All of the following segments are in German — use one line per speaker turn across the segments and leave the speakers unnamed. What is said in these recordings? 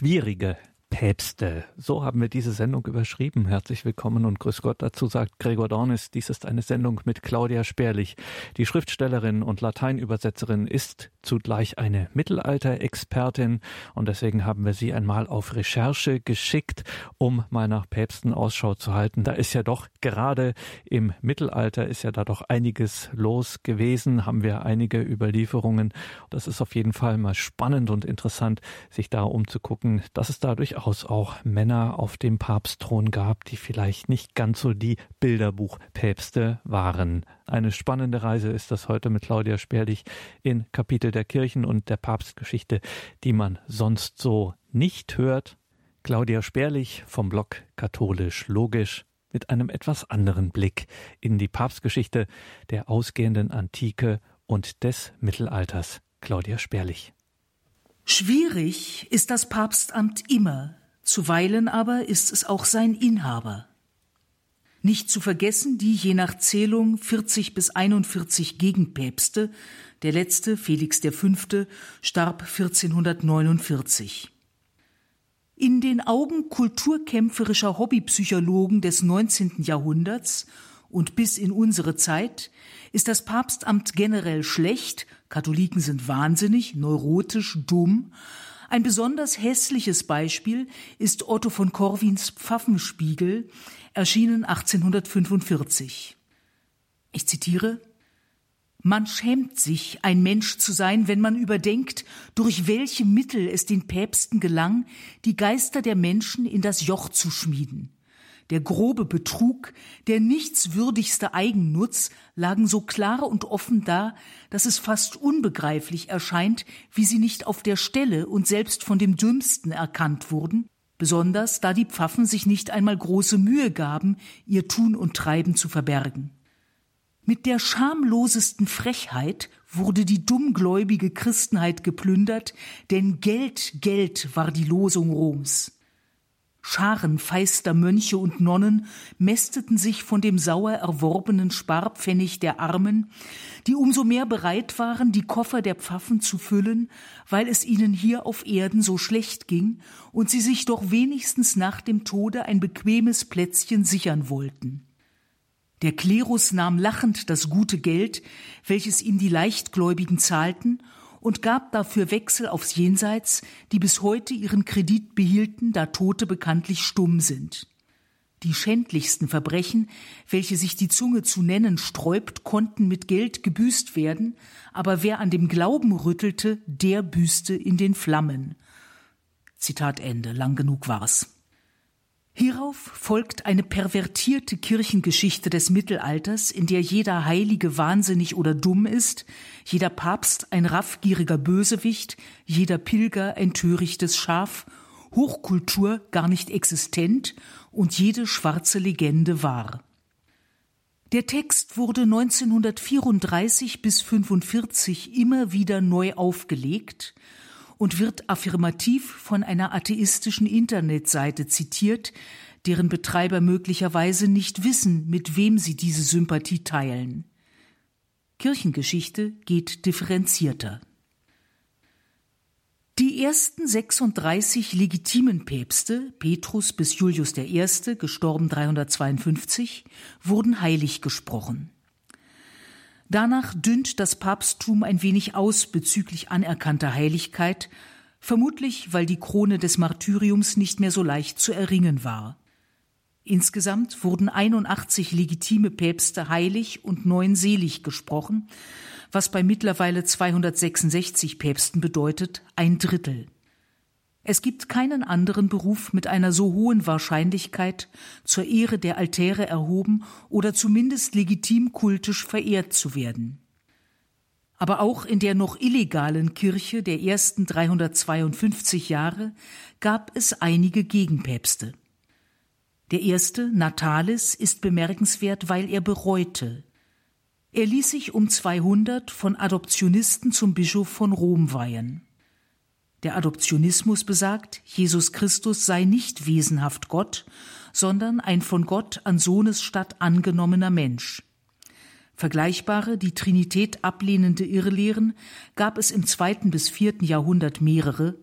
Schwierige Päpste. So haben wir diese Sendung überschrieben. Herzlich willkommen und grüß Gott. Dazu sagt Gregor Dornis, dies ist eine Sendung mit Claudia Sperlich. Die Schriftstellerin und Lateinübersetzerin ist zugleich eine Mittelalterexpertin und deswegen haben wir sie einmal auf Recherche geschickt, um mal nach Päpsten Ausschau zu halten. Da ist ja doch gerade im Mittelalter ist ja da doch einiges los gewesen, haben wir einige Überlieferungen. Das ist auf jeden Fall mal spannend und interessant, sich da umzugucken, dass es da durchaus durchaus auch Männer auf dem Papstthron gab, die vielleicht nicht ganz so die Bilderbuchpäpste waren. Eine spannende Reise ist das heute mit Claudia Sperlich in Kapitel der Kirchen und der Papstgeschichte, die man sonst so nicht hört. Claudia Sperlich vom Blog Katholisch Logisch mit einem etwas anderen Blick in die Papstgeschichte der ausgehenden Antike und des Mittelalters. Claudia Sperlich.
Schwierig ist das Papstamt immer, zuweilen aber ist es auch sein Inhaber. Nicht zu vergessen die je nach Zählung 40 bis 41 Gegenpäpste, der letzte, Felix V., starb 1449. In den Augen kulturkämpferischer Hobbypsychologen des 19. Jahrhunderts und bis in unsere Zeit ist das Papstamt generell schlecht, Katholiken sind wahnsinnig, neurotisch, dumm. Ein besonders hässliches Beispiel ist Otto von Korwins Pfaffenspiegel, erschienen 1845. Ich zitiere Man schämt sich, ein Mensch zu sein, wenn man überdenkt, durch welche Mittel es den Päpsten gelang, die Geister der Menschen in das Joch zu schmieden. Der grobe Betrug, der nichtswürdigste Eigennutz lagen so klar und offen da, dass es fast unbegreiflich erscheint, wie sie nicht auf der Stelle und selbst von dem Dümmsten erkannt wurden, besonders da die Pfaffen sich nicht einmal große Mühe gaben, ihr Tun und Treiben zu verbergen. Mit der schamlosesten Frechheit wurde die dummgläubige Christenheit geplündert, denn Geld, Geld war die Losung Roms. Scharen feister Mönche und Nonnen mästeten sich von dem sauer erworbenen Sparpfennig der Armen, die umso mehr bereit waren, die Koffer der Pfaffen zu füllen, weil es ihnen hier auf Erden so schlecht ging und sie sich doch wenigstens nach dem Tode ein bequemes Plätzchen sichern wollten. Der Klerus nahm lachend das gute Geld, welches ihm die Leichtgläubigen zahlten, und gab dafür Wechsel aufs Jenseits, die bis heute ihren Kredit behielten, da Tote bekanntlich stumm sind. Die schändlichsten Verbrechen, welche sich die Zunge zu nennen sträubt, konnten mit Geld gebüßt werden, aber wer an dem Glauben rüttelte, der büßte in den Flammen. Zitat Ende, lang genug war's. Hierauf folgt eine pervertierte Kirchengeschichte des Mittelalters, in der jeder Heilige wahnsinnig oder dumm ist, jeder Papst ein raffgieriger Bösewicht, jeder Pilger ein törichtes Schaf, Hochkultur gar nicht existent und jede schwarze Legende wahr. Der Text wurde 1934 bis 1945 immer wieder neu aufgelegt und wird affirmativ von einer atheistischen Internetseite zitiert, deren Betreiber möglicherweise nicht wissen, mit wem sie diese Sympathie teilen. Kirchengeschichte geht differenzierter. Die ersten 36 legitimen Päpste, Petrus bis Julius I., gestorben 352, wurden heilig gesprochen. Danach dünnt das Papsttum ein wenig aus bezüglich anerkannter Heiligkeit, vermutlich weil die Krone des Martyriums nicht mehr so leicht zu erringen war. Insgesamt wurden 81 legitime Päpste heilig und neun selig gesprochen, was bei mittlerweile 266 Päpsten bedeutet, ein Drittel. Es gibt keinen anderen Beruf mit einer so hohen Wahrscheinlichkeit, zur Ehre der Altäre erhoben oder zumindest legitim kultisch verehrt zu werden. Aber auch in der noch illegalen Kirche der ersten 352 Jahre gab es einige Gegenpäpste. Der erste, Natalis, ist bemerkenswert, weil er bereute. Er ließ sich um 200 von Adoptionisten zum Bischof von Rom weihen. Der Adoptionismus besagt, Jesus Christus sei nicht wesenhaft Gott, sondern ein von Gott an Sohnesstatt angenommener Mensch. Vergleichbare, die Trinität ablehnende Irrlehren gab es im zweiten bis vierten Jahrhundert mehrere,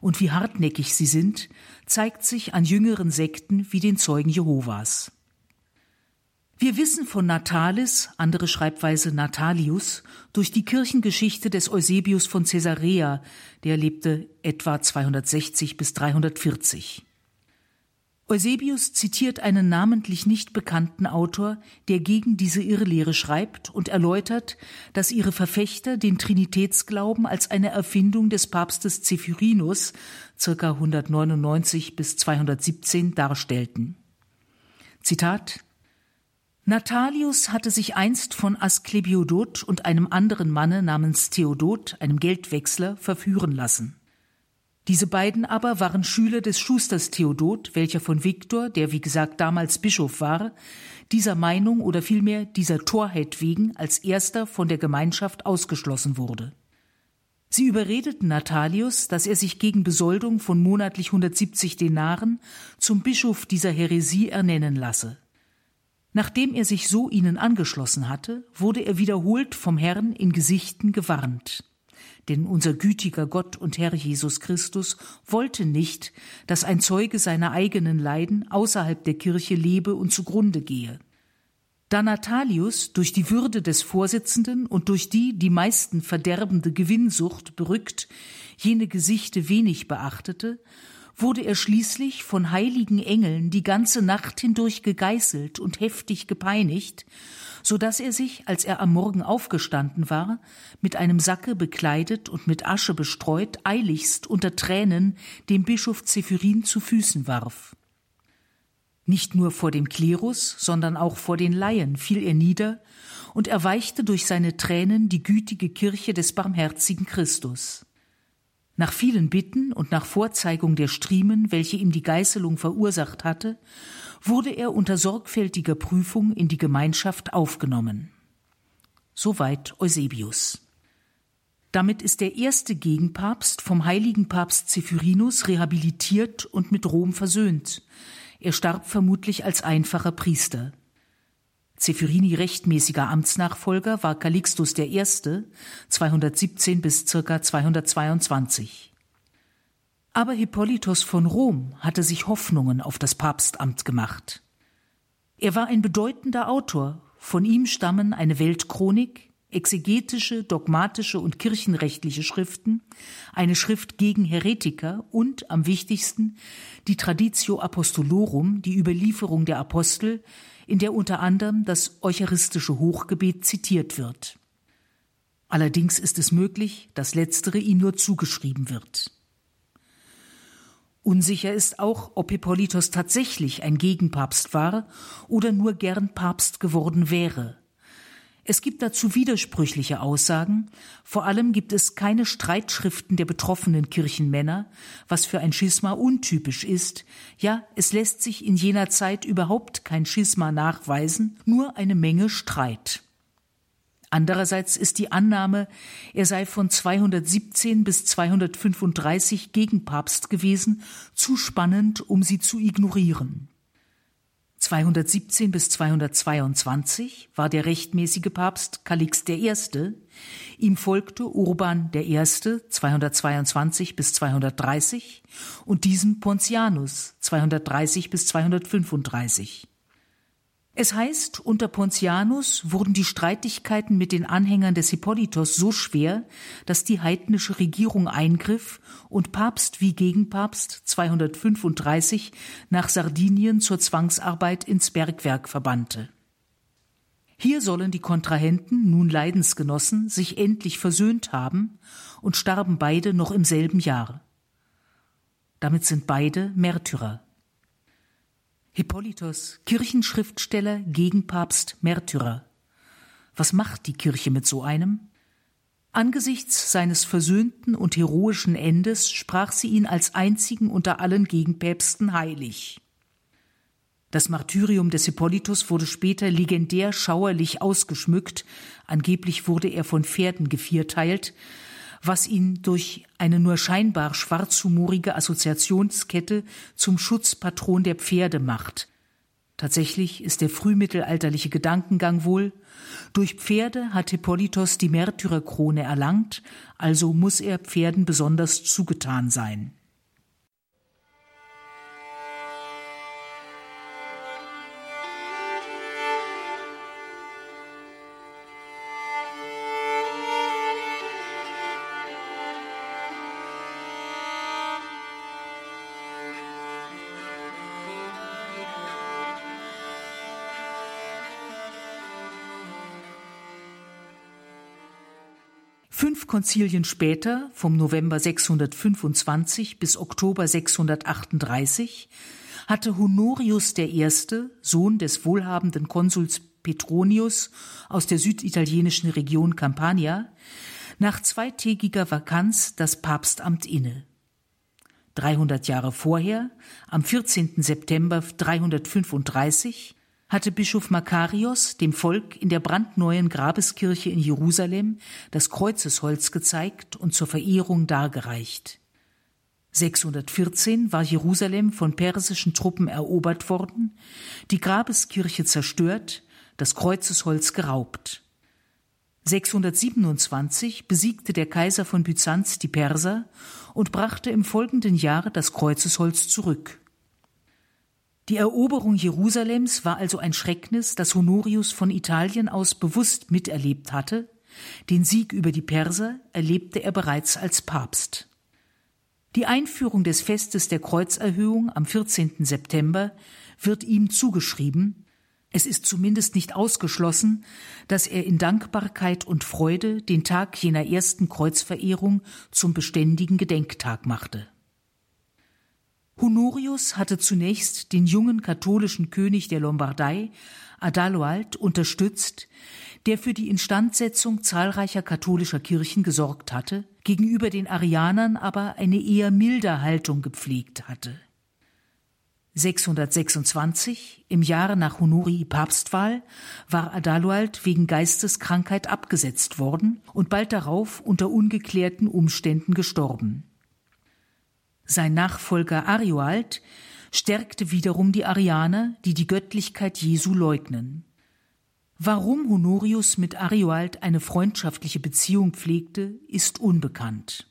und wie hartnäckig sie sind, zeigt sich an jüngeren Sekten wie den Zeugen Jehovas. Wir wissen von Natalis, andere Schreibweise Natalius, durch die Kirchengeschichte des Eusebius von Caesarea, der lebte etwa 260 bis 340. Eusebius zitiert einen namentlich nicht bekannten Autor, der gegen diese Irrlehre schreibt und erläutert, dass ihre Verfechter den Trinitätsglauben als eine Erfindung des Papstes Zephyrinus ca. 199 bis 217 darstellten. Zitat Natalius hatte sich einst von Asklepiodot und einem anderen Manne namens Theodot, einem Geldwechsler, verführen lassen. Diese beiden aber waren Schüler des Schusters Theodot, welcher von Viktor, der wie gesagt damals Bischof war, dieser Meinung oder vielmehr dieser Torheit wegen als erster von der Gemeinschaft ausgeschlossen wurde. Sie überredeten Natalius, dass er sich gegen Besoldung von monatlich 170 Denaren zum Bischof dieser Häresie ernennen lasse. Nachdem er sich so ihnen angeschlossen hatte, wurde er wiederholt vom Herrn in Gesichten gewarnt. Denn unser gütiger Gott und Herr Jesus Christus wollte nicht, dass ein Zeuge seiner eigenen Leiden außerhalb der Kirche lebe und zugrunde gehe. Da Natalius durch die Würde des Vorsitzenden und durch die die meisten verderbende Gewinnsucht berückt, jene Gesichte wenig beachtete, wurde er schließlich von heiligen Engeln die ganze Nacht hindurch gegeißelt und heftig gepeinigt, so dass er sich, als er am Morgen aufgestanden war, mit einem Sacke bekleidet und mit Asche bestreut, eiligst unter Tränen dem Bischof Zephyrin zu Füßen warf. Nicht nur vor dem Klerus, sondern auch vor den Laien fiel er nieder und erweichte durch seine Tränen die gütige Kirche des barmherzigen Christus. Nach vielen Bitten und nach Vorzeigung der Striemen, welche ihm die Geißelung verursacht hatte, wurde er unter sorgfältiger Prüfung in die Gemeinschaft aufgenommen. Soweit Eusebius. Damit ist der erste Gegenpapst vom heiligen Papst Zephyrinus rehabilitiert und mit Rom versöhnt. Er starb vermutlich als einfacher Priester. Zephyrini rechtmäßiger Amtsnachfolger war Calixtus I. 217 bis ca. 222. Aber Hippolytos von Rom hatte sich Hoffnungen auf das Papstamt gemacht. Er war ein bedeutender Autor, von ihm stammen eine Weltchronik, exegetische, dogmatische und kirchenrechtliche Schriften, eine Schrift gegen Heretiker und, am wichtigsten, die Traditio Apostolorum, die Überlieferung der Apostel, in der unter anderem das eucharistische Hochgebet zitiert wird. Allerdings ist es möglich, dass letztere ihm nur zugeschrieben wird. Unsicher ist auch, ob Hippolytos tatsächlich ein Gegenpapst war oder nur gern Papst geworden wäre. Es gibt dazu widersprüchliche Aussagen, vor allem gibt es keine Streitschriften der betroffenen Kirchenmänner, was für ein Schisma untypisch ist, ja, es lässt sich in jener Zeit überhaupt kein Schisma nachweisen, nur eine Menge Streit. Andererseits ist die Annahme, er sei von 217 bis 235 Gegenpapst gewesen, zu spannend, um sie zu ignorieren. 217 bis 222 war der rechtmäßige Papst Calix I. Ihm folgte Urban I. 222 bis 230 und diesem Pontianus 230 bis 235. Es heißt, unter Pontianus wurden die Streitigkeiten mit den Anhängern des Hippolytos so schwer, dass die heidnische Regierung eingriff und Papst wie Gegenpapst 235 nach Sardinien zur Zwangsarbeit ins Bergwerk verbannte. Hier sollen die Kontrahenten, nun Leidensgenossen, sich endlich versöhnt haben und starben beide noch im selben Jahr. Damit sind beide Märtyrer. Hippolytos, Kirchenschriftsteller gegen Papst Märtyrer. Was macht die Kirche mit so einem? Angesichts seines versöhnten und heroischen Endes sprach sie ihn als einzigen unter allen Gegenpäpsten heilig. Das Martyrium des Hippolytus wurde später legendär schauerlich ausgeschmückt, angeblich wurde er von Pferden gevierteilt, was ihn durch eine nur scheinbar schwarzhumorige Assoziationskette zum Schutzpatron der Pferde macht. Tatsächlich ist der frühmittelalterliche Gedankengang wohl, durch Pferde hat Hippolytos die Märtyrerkrone erlangt, also muss er Pferden besonders zugetan sein. Konzilien später, vom November 625 bis Oktober 638, hatte Honorius I., Sohn des wohlhabenden Konsuls Petronius aus der süditalienischen Region Campania, nach zweitägiger Vakanz das Papstamt inne. 300 Jahre vorher, am 14. September 335, hatte Bischof Makarios dem Volk in der brandneuen Grabeskirche in Jerusalem das Kreuzesholz gezeigt und zur Verehrung dargereicht. 614 war Jerusalem von persischen Truppen erobert worden, die Grabeskirche zerstört, das Kreuzesholz geraubt. 627 besiegte der Kaiser von Byzanz die Perser und brachte im folgenden Jahr das Kreuzesholz zurück. Die Eroberung Jerusalems war also ein Schrecknis, das Honorius von Italien aus bewusst miterlebt hatte, den Sieg über die Perser erlebte er bereits als Papst. Die Einführung des Festes der Kreuzerhöhung am 14. September wird ihm zugeschrieben, es ist zumindest nicht ausgeschlossen, dass er in Dankbarkeit und Freude den Tag jener ersten Kreuzverehrung zum beständigen Gedenktag machte. Honorius hatte zunächst den jungen katholischen König der Lombardei, Adaloald, unterstützt, der für die Instandsetzung zahlreicher katholischer Kirchen gesorgt hatte, gegenüber den Arianern aber eine eher milde Haltung gepflegt hatte. 626, im Jahre nach Honorii Papstwahl, war Adaloald wegen Geisteskrankheit abgesetzt worden und bald darauf unter ungeklärten Umständen gestorben. Sein Nachfolger Arioald stärkte wiederum die Arianer, die die Göttlichkeit Jesu leugnen. Warum Honorius mit Arioald eine freundschaftliche Beziehung pflegte, ist unbekannt.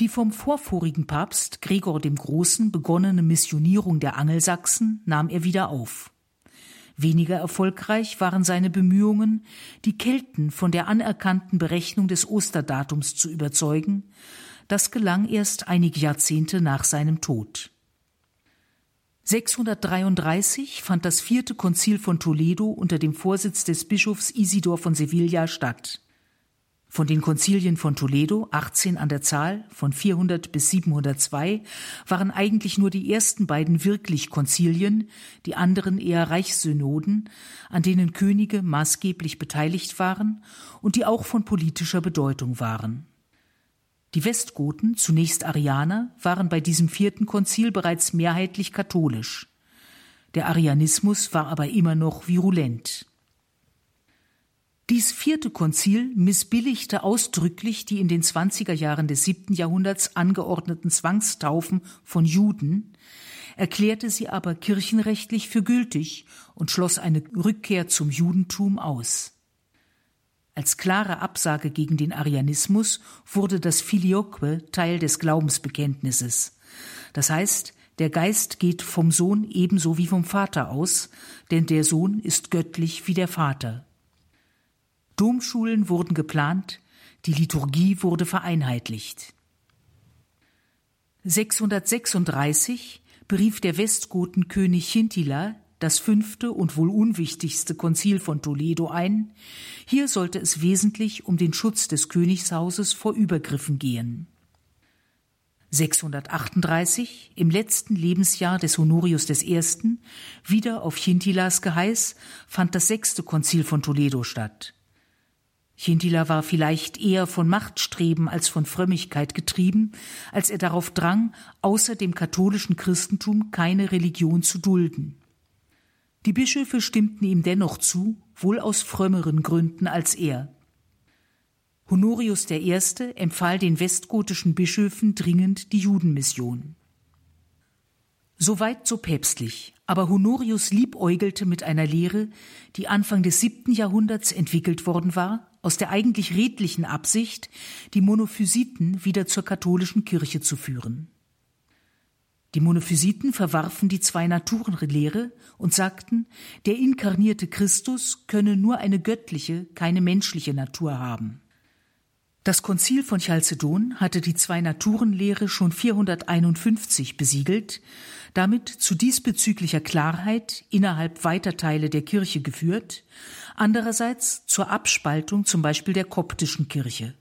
Die vom vorvorigen Papst Gregor dem Großen begonnene Missionierung der Angelsachsen nahm er wieder auf. Weniger erfolgreich waren seine Bemühungen, die Kelten von der anerkannten Berechnung des Osterdatums zu überzeugen. Das gelang erst einige Jahrzehnte nach seinem Tod. 633 fand das vierte Konzil von Toledo unter dem Vorsitz des Bischofs Isidor von Sevilla statt. Von den Konzilien von Toledo, 18 an der Zahl, von 400 bis 702, waren eigentlich nur die ersten beiden wirklich Konzilien, die anderen eher Reichssynoden, an denen Könige maßgeblich beteiligt waren und die auch von politischer Bedeutung waren. Die Westgoten, zunächst Arianer, waren bei diesem vierten Konzil bereits mehrheitlich katholisch. Der Arianismus war aber immer noch virulent. Dies vierte Konzil missbilligte ausdrücklich die in den zwanziger Jahren des siebten Jahrhunderts angeordneten Zwangstaufen von Juden, erklärte sie aber kirchenrechtlich für gültig und schloss eine Rückkehr zum Judentum aus. Als klare Absage gegen den Arianismus wurde das Filioque Teil des Glaubensbekenntnisses. Das heißt, der Geist geht vom Sohn ebenso wie vom Vater aus, denn der Sohn ist göttlich wie der Vater. Domschulen wurden geplant, die Liturgie wurde vereinheitlicht. 636 berief der Westgotenkönig Chintila das fünfte und wohl unwichtigste Konzil von Toledo ein. Hier sollte es wesentlich um den Schutz des Königshauses vor Übergriffen gehen. 638, im letzten Lebensjahr des Honorius I., wieder auf Chintilas Geheiß, fand das sechste Konzil von Toledo statt. Chintila war vielleicht eher von Machtstreben als von Frömmigkeit getrieben, als er darauf drang, außer dem katholischen Christentum keine Religion zu dulden. Die Bischöfe stimmten ihm dennoch zu, wohl aus frömmeren Gründen als er. Honorius I. empfahl den westgotischen Bischöfen dringend die Judenmission. Soweit so päpstlich, aber Honorius liebäugelte mit einer Lehre, die Anfang des siebten Jahrhunderts entwickelt worden war, aus der eigentlich redlichen Absicht, die Monophysiten wieder zur katholischen Kirche zu führen. Die Monophysiten verwarfen die Zwei-Naturen-Lehre und sagten, der inkarnierte Christus könne nur eine göttliche, keine menschliche Natur haben. Das Konzil von Chalcedon hatte die Zwei-Naturen-Lehre schon 451 besiegelt, damit zu diesbezüglicher Klarheit innerhalb weiter Teile der Kirche geführt, andererseits zur Abspaltung zum Beispiel der koptischen Kirche.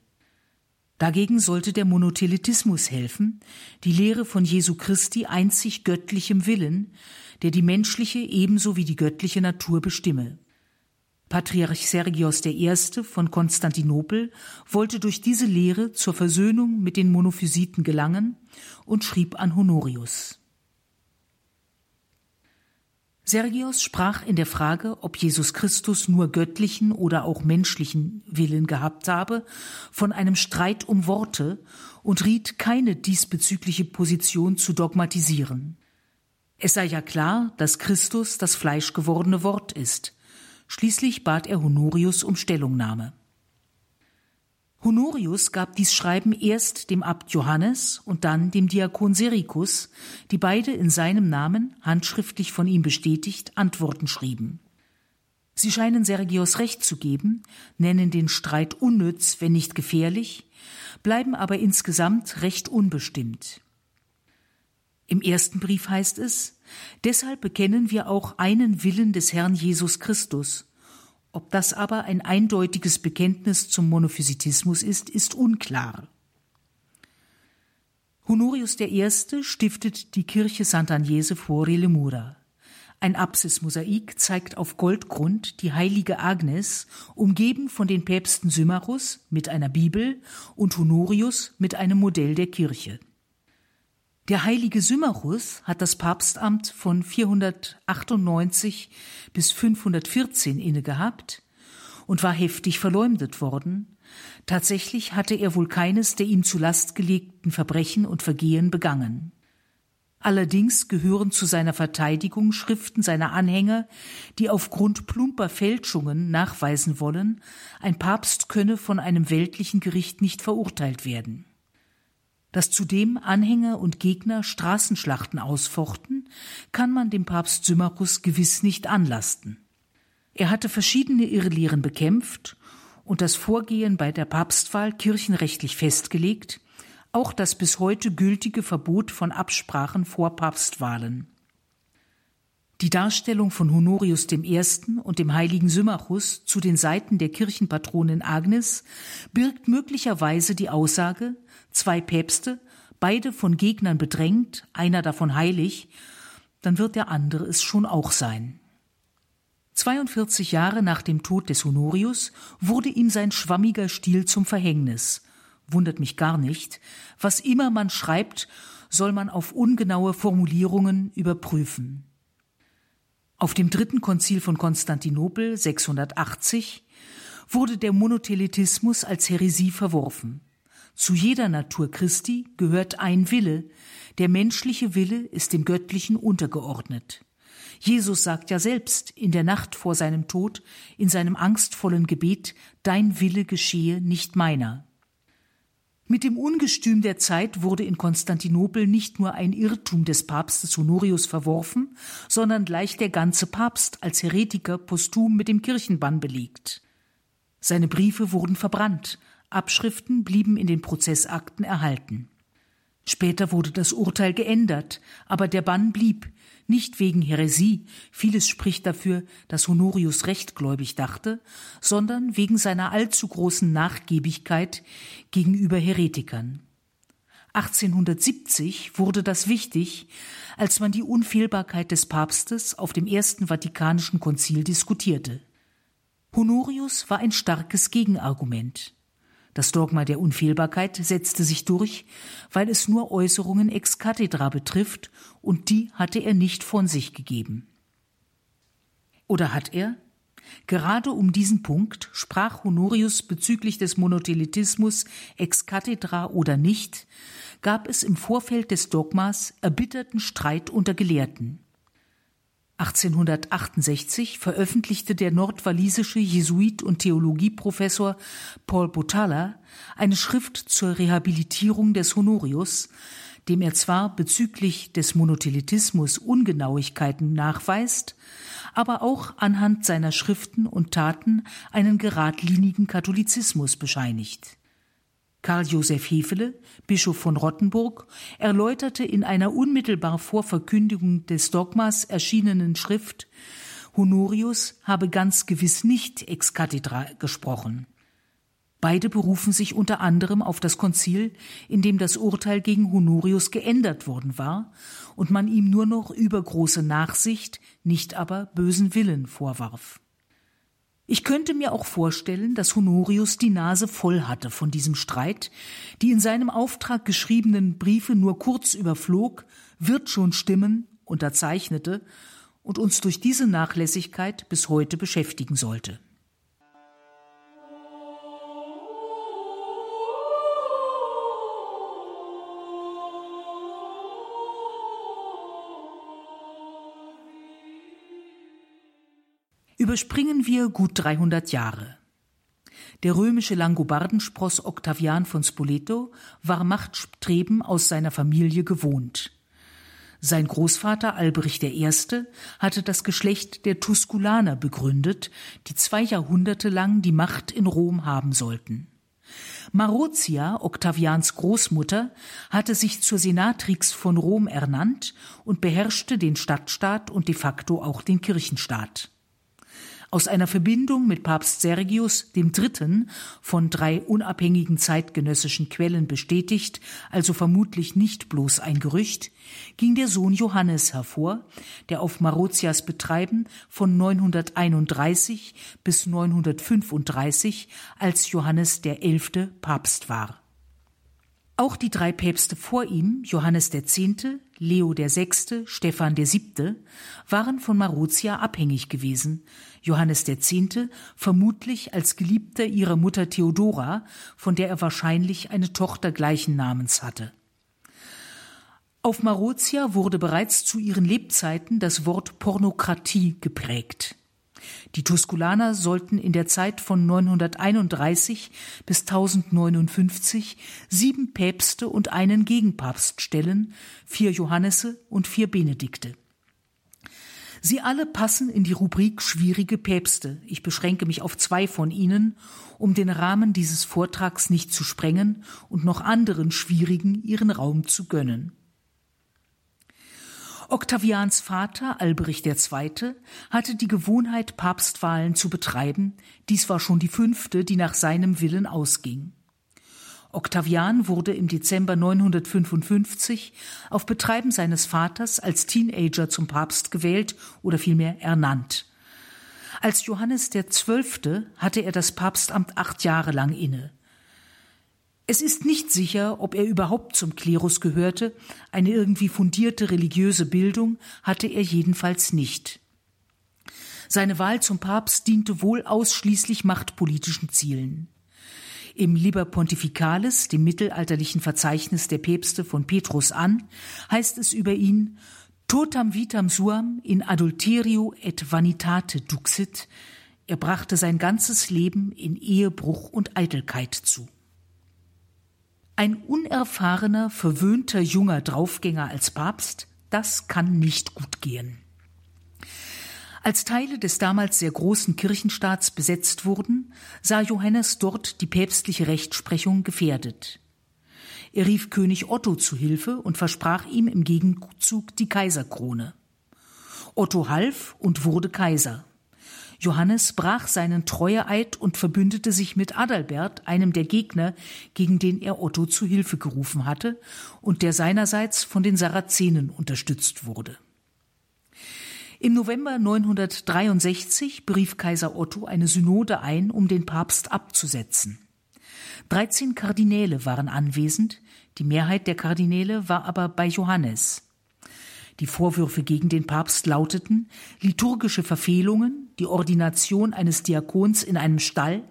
Dagegen sollte der Monotheletismus helfen, die Lehre von Jesu Christi einzig göttlichem Willen, der die menschliche ebenso wie die göttliche Natur bestimme. Patriarch Sergios I. von Konstantinopel wollte durch diese Lehre zur Versöhnung mit den Monophysiten gelangen und schrieb an Honorius. Sergios sprach in der Frage, ob Jesus Christus nur göttlichen oder auch menschlichen Willen gehabt habe, von einem Streit um Worte und riet, keine diesbezügliche Position zu dogmatisieren. Es sei ja klar, dass Christus das fleischgewordene Wort ist, Schließlich bat er Honorius um Stellungnahme. Honorius gab dies Schreiben erst dem Abt Johannes und dann dem Diakon Sericus, die beide in seinem Namen, handschriftlich von ihm bestätigt, Antworten schrieben. Sie scheinen Sergios recht zu geben, nennen den Streit unnütz, wenn nicht gefährlich, bleiben aber insgesamt recht unbestimmt. Im ersten Brief heißt es, deshalb bekennen wir auch einen Willen des Herrn Jesus Christus. Ob das aber ein eindeutiges Bekenntnis zum Monophysitismus ist, ist unklar. Honorius I. stiftet die Kirche Sant'Agnese fuori le mura. Ein Apsismosaik zeigt auf Goldgrund die heilige Agnes, umgeben von den Päpsten Symmachus mit einer Bibel und Honorius mit einem Modell der Kirche. Der heilige Symmachus hat das Papstamt von 498 bis 514 innegehabt und war heftig verleumdet worden. Tatsächlich hatte er wohl keines der ihm zu Last gelegten Verbrechen und Vergehen begangen. Allerdings gehören zu seiner Verteidigung Schriften seiner Anhänger, die aufgrund plumper Fälschungen nachweisen wollen, ein Papst könne von einem weltlichen Gericht nicht verurteilt werden dass zudem Anhänger und Gegner Straßenschlachten ausfochten, kann man dem Papst Symmachus gewiss nicht anlasten. Er hatte verschiedene Irrlehren bekämpft und das Vorgehen bei der Papstwahl kirchenrechtlich festgelegt, auch das bis heute gültige Verbot von Absprachen vor Papstwahlen. Die Darstellung von Honorius I. und dem heiligen Symmachus zu den Seiten der Kirchenpatronin Agnes birgt möglicherweise die Aussage, zwei Päpste, beide von Gegnern bedrängt, einer davon heilig, dann wird der andere es schon auch sein. 42 Jahre nach dem Tod des Honorius wurde ihm sein schwammiger Stil zum Verhängnis. Wundert mich gar nicht. Was immer man schreibt, soll man auf ungenaue Formulierungen überprüfen. Auf dem dritten Konzil von Konstantinopel 680 wurde der Monotheletismus als Häresie verworfen. Zu jeder Natur Christi gehört ein Wille, der menschliche Wille ist dem Göttlichen untergeordnet. Jesus sagt ja selbst in der Nacht vor seinem Tod in seinem angstvollen Gebet Dein Wille geschehe, nicht meiner. Mit dem Ungestüm der Zeit wurde in Konstantinopel nicht nur ein Irrtum des Papstes Honorius verworfen, sondern gleich der ganze Papst als Heretiker posthum mit dem Kirchenbann belegt. Seine Briefe wurden verbrannt, Abschriften blieben in den Prozessakten erhalten. Später wurde das Urteil geändert, aber der Bann blieb, nicht wegen Häresie, vieles spricht dafür, dass Honorius rechtgläubig dachte, sondern wegen seiner allzu großen Nachgiebigkeit gegenüber Heretikern. 1870 wurde das wichtig, als man die Unfehlbarkeit des Papstes auf dem Ersten Vatikanischen Konzil diskutierte. Honorius war ein starkes Gegenargument. Das Dogma der Unfehlbarkeit setzte sich durch, weil es nur Äußerungen ex cathedra betrifft, und die hatte er nicht von sich gegeben. Oder hat er? Gerade um diesen Punkt sprach Honorius bezüglich des Monotheletismus ex cathedra oder nicht, gab es im Vorfeld des Dogmas erbitterten Streit unter Gelehrten. 1868 veröffentlichte der nordwalisische Jesuit und Theologieprofessor Paul Botala eine Schrift zur Rehabilitierung des Honorius, dem er zwar bezüglich des Monotheletismus Ungenauigkeiten nachweist, aber auch anhand seiner Schriften und Taten einen geradlinigen Katholizismus bescheinigt. Karl Josef Hefele, Bischof von Rottenburg, erläuterte in einer unmittelbar vor Verkündigung des Dogmas erschienenen Schrift, Honorius habe ganz gewiss nicht ex cathedra gesprochen. Beide berufen sich unter anderem auf das Konzil, in dem das Urteil gegen Honorius geändert worden war und man ihm nur noch übergroße Nachsicht, nicht aber bösen Willen vorwarf. Ich könnte mir auch vorstellen, dass Honorius die Nase voll hatte von diesem Streit, die in seinem Auftrag geschriebenen Briefe nur kurz überflog, wird schon stimmen, unterzeichnete und uns durch diese Nachlässigkeit bis heute beschäftigen sollte. Überspringen wir gut 300 Jahre. Der römische Langobardenspross Octavian von Spoleto war Machtstreben aus seiner Familie gewohnt. Sein Großvater Albrecht I. hatte das Geschlecht der Tusculaner begründet, die zwei Jahrhunderte lang die Macht in Rom haben sollten. Marozia, Octavians Großmutter, hatte sich zur Senatrix von Rom ernannt und beherrschte den Stadtstaat und de facto auch den Kirchenstaat. Aus einer Verbindung mit Papst Sergius III. von drei unabhängigen zeitgenössischen Quellen bestätigt, also vermutlich nicht bloß ein Gerücht, ging der Sohn Johannes hervor, der auf Marozias Betreiben von 931 bis 935 als Johannes der Elfte Papst war. Auch die drei Päpste vor ihm, Johannes X., Leo VI., Stephan VII., waren von Marozia abhängig gewesen, Johannes X. vermutlich als Geliebter ihrer Mutter Theodora, von der er wahrscheinlich eine Tochter gleichen Namens hatte. Auf Marozia wurde bereits zu ihren Lebzeiten das Wort Pornokratie geprägt. Die Tusculaner sollten in der Zeit von 931 bis 1059 sieben Päpste und einen Gegenpapst stellen, vier Johannese und vier Benedikte. Sie alle passen in die Rubrik schwierige Päpste. Ich beschränke mich auf zwei von ihnen, um den Rahmen dieses Vortrags nicht zu sprengen und noch anderen schwierigen ihren Raum zu gönnen. Octavians Vater, Albrecht II., hatte die Gewohnheit, Papstwahlen zu betreiben. Dies war schon die fünfte, die nach seinem Willen ausging. Octavian wurde im Dezember 955 auf Betreiben seines Vaters als Teenager zum Papst gewählt oder vielmehr ernannt. Als Johannes Zwölfte hatte er das Papstamt acht Jahre lang inne. Es ist nicht sicher, ob er überhaupt zum Klerus gehörte, eine irgendwie fundierte religiöse Bildung hatte er jedenfalls nicht. Seine Wahl zum Papst diente wohl ausschließlich machtpolitischen Zielen. Im Liber Pontificalis, dem mittelalterlichen Verzeichnis der Päpste von Petrus an, heißt es über ihn Totam vitam suam in adulterio et vanitate duxit. Er brachte sein ganzes Leben in Ehebruch und Eitelkeit zu. Ein unerfahrener, verwöhnter junger Draufgänger als Papst, das kann nicht gut gehen. Als Teile des damals sehr großen Kirchenstaats besetzt wurden, sah Johannes dort die päpstliche Rechtsprechung gefährdet. Er rief König Otto zu Hilfe und versprach ihm im Gegenzug die Kaiserkrone. Otto half und wurde Kaiser. Johannes brach seinen Treueeid und verbündete sich mit Adalbert, einem der Gegner, gegen den er Otto zu Hilfe gerufen hatte und der seinerseits von den Sarazenen unterstützt wurde. Im November 963 berief Kaiser Otto eine Synode ein, um den Papst abzusetzen. Dreizehn Kardinäle waren anwesend, die Mehrheit der Kardinäle war aber bei Johannes. Die Vorwürfe gegen den Papst lauteten liturgische Verfehlungen, die Ordination eines Diakons in einem Stall,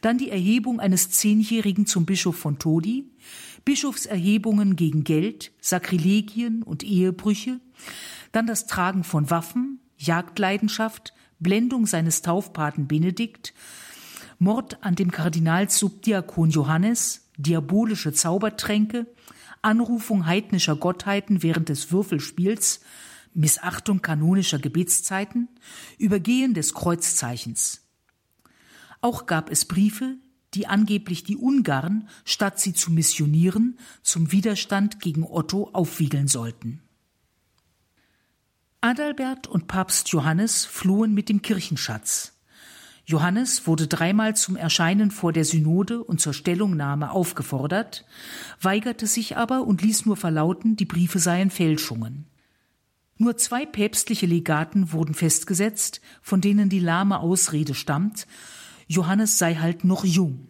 dann die Erhebung eines Zehnjährigen zum Bischof von Todi, Bischofserhebungen gegen Geld, Sakrilegien und Ehebrüche, dann das Tragen von Waffen, Jagdleidenschaft, Blendung seines Taufpaten Benedikt, Mord an dem Kardinalssubdiakon Johannes, diabolische Zaubertränke, Anrufung heidnischer Gottheiten während des Würfelspiels, Missachtung kanonischer Gebetszeiten, Übergehen des Kreuzzeichens. Auch gab es Briefe, die angeblich die Ungarn, statt sie zu missionieren, zum Widerstand gegen Otto aufwiegeln sollten. Adalbert und Papst Johannes flohen mit dem Kirchenschatz. Johannes wurde dreimal zum Erscheinen vor der Synode und zur Stellungnahme aufgefordert, weigerte sich aber und ließ nur verlauten, die Briefe seien Fälschungen. Nur zwei päpstliche Legaten wurden festgesetzt, von denen die lahme Ausrede stammt, Johannes sei halt noch jung.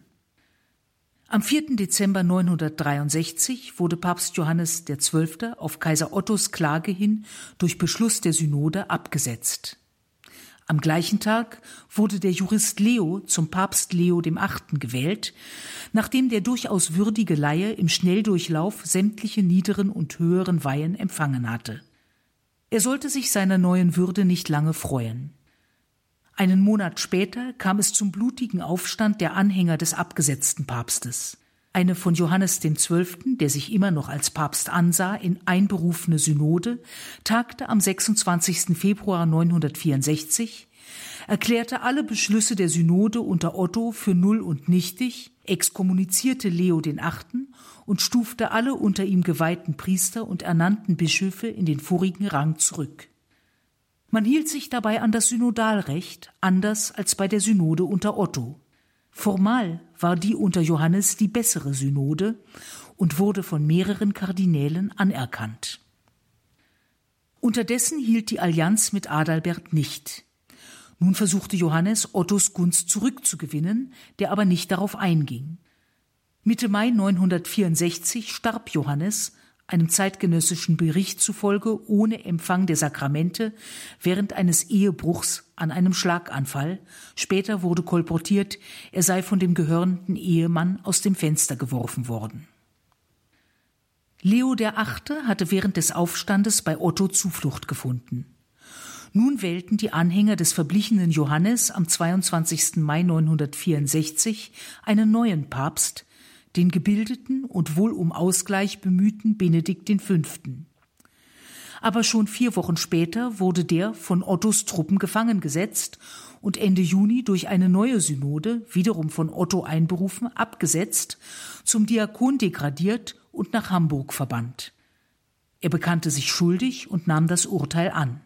Am 4. Dezember 963 wurde Papst Johannes XII. auf Kaiser Ottos Klage hin durch Beschluss der Synode abgesetzt. Am gleichen Tag wurde der Jurist Leo zum Papst Leo VIII. gewählt, nachdem der durchaus würdige Laie im Schnelldurchlauf sämtliche niederen und höheren Weihen empfangen hatte. Er sollte sich seiner neuen Würde nicht lange freuen. Einen Monat später kam es zum blutigen Aufstand der Anhänger des abgesetzten Papstes. Eine von Johannes XII., der sich immer noch als Papst ansah, in einberufene Synode, tagte am 26. Februar 964, erklärte alle Beschlüsse der Synode unter Otto für null und nichtig, exkommunizierte Leo VIII. und stufte alle unter ihm geweihten Priester und ernannten Bischöfe in den vorigen Rang zurück. Man hielt sich dabei an das Synodalrecht, anders als bei der Synode unter Otto. Formal war die unter Johannes die bessere Synode und wurde von mehreren Kardinälen anerkannt. Unterdessen hielt die Allianz mit Adalbert nicht. Nun versuchte Johannes, Ottos Gunst zurückzugewinnen, der aber nicht darauf einging. Mitte Mai 964 starb Johannes, einem zeitgenössischen Bericht zufolge ohne Empfang der Sakramente während eines Ehebruchs an einem Schlaganfall. Später wurde kolportiert, er sei von dem gehörnten Ehemann aus dem Fenster geworfen worden. Leo der Achte hatte während des Aufstandes bei Otto Zuflucht gefunden. Nun wählten die Anhänger des verblichenen Johannes am 22. Mai 964 einen neuen Papst, den gebildeten und wohl um Ausgleich bemühten Benedikt V. Aber schon vier Wochen später wurde der von Ottos Truppen gefangen gesetzt und Ende Juni durch eine neue Synode, wiederum von Otto einberufen, abgesetzt, zum Diakon degradiert und nach Hamburg verbannt. Er bekannte sich schuldig und nahm das Urteil an.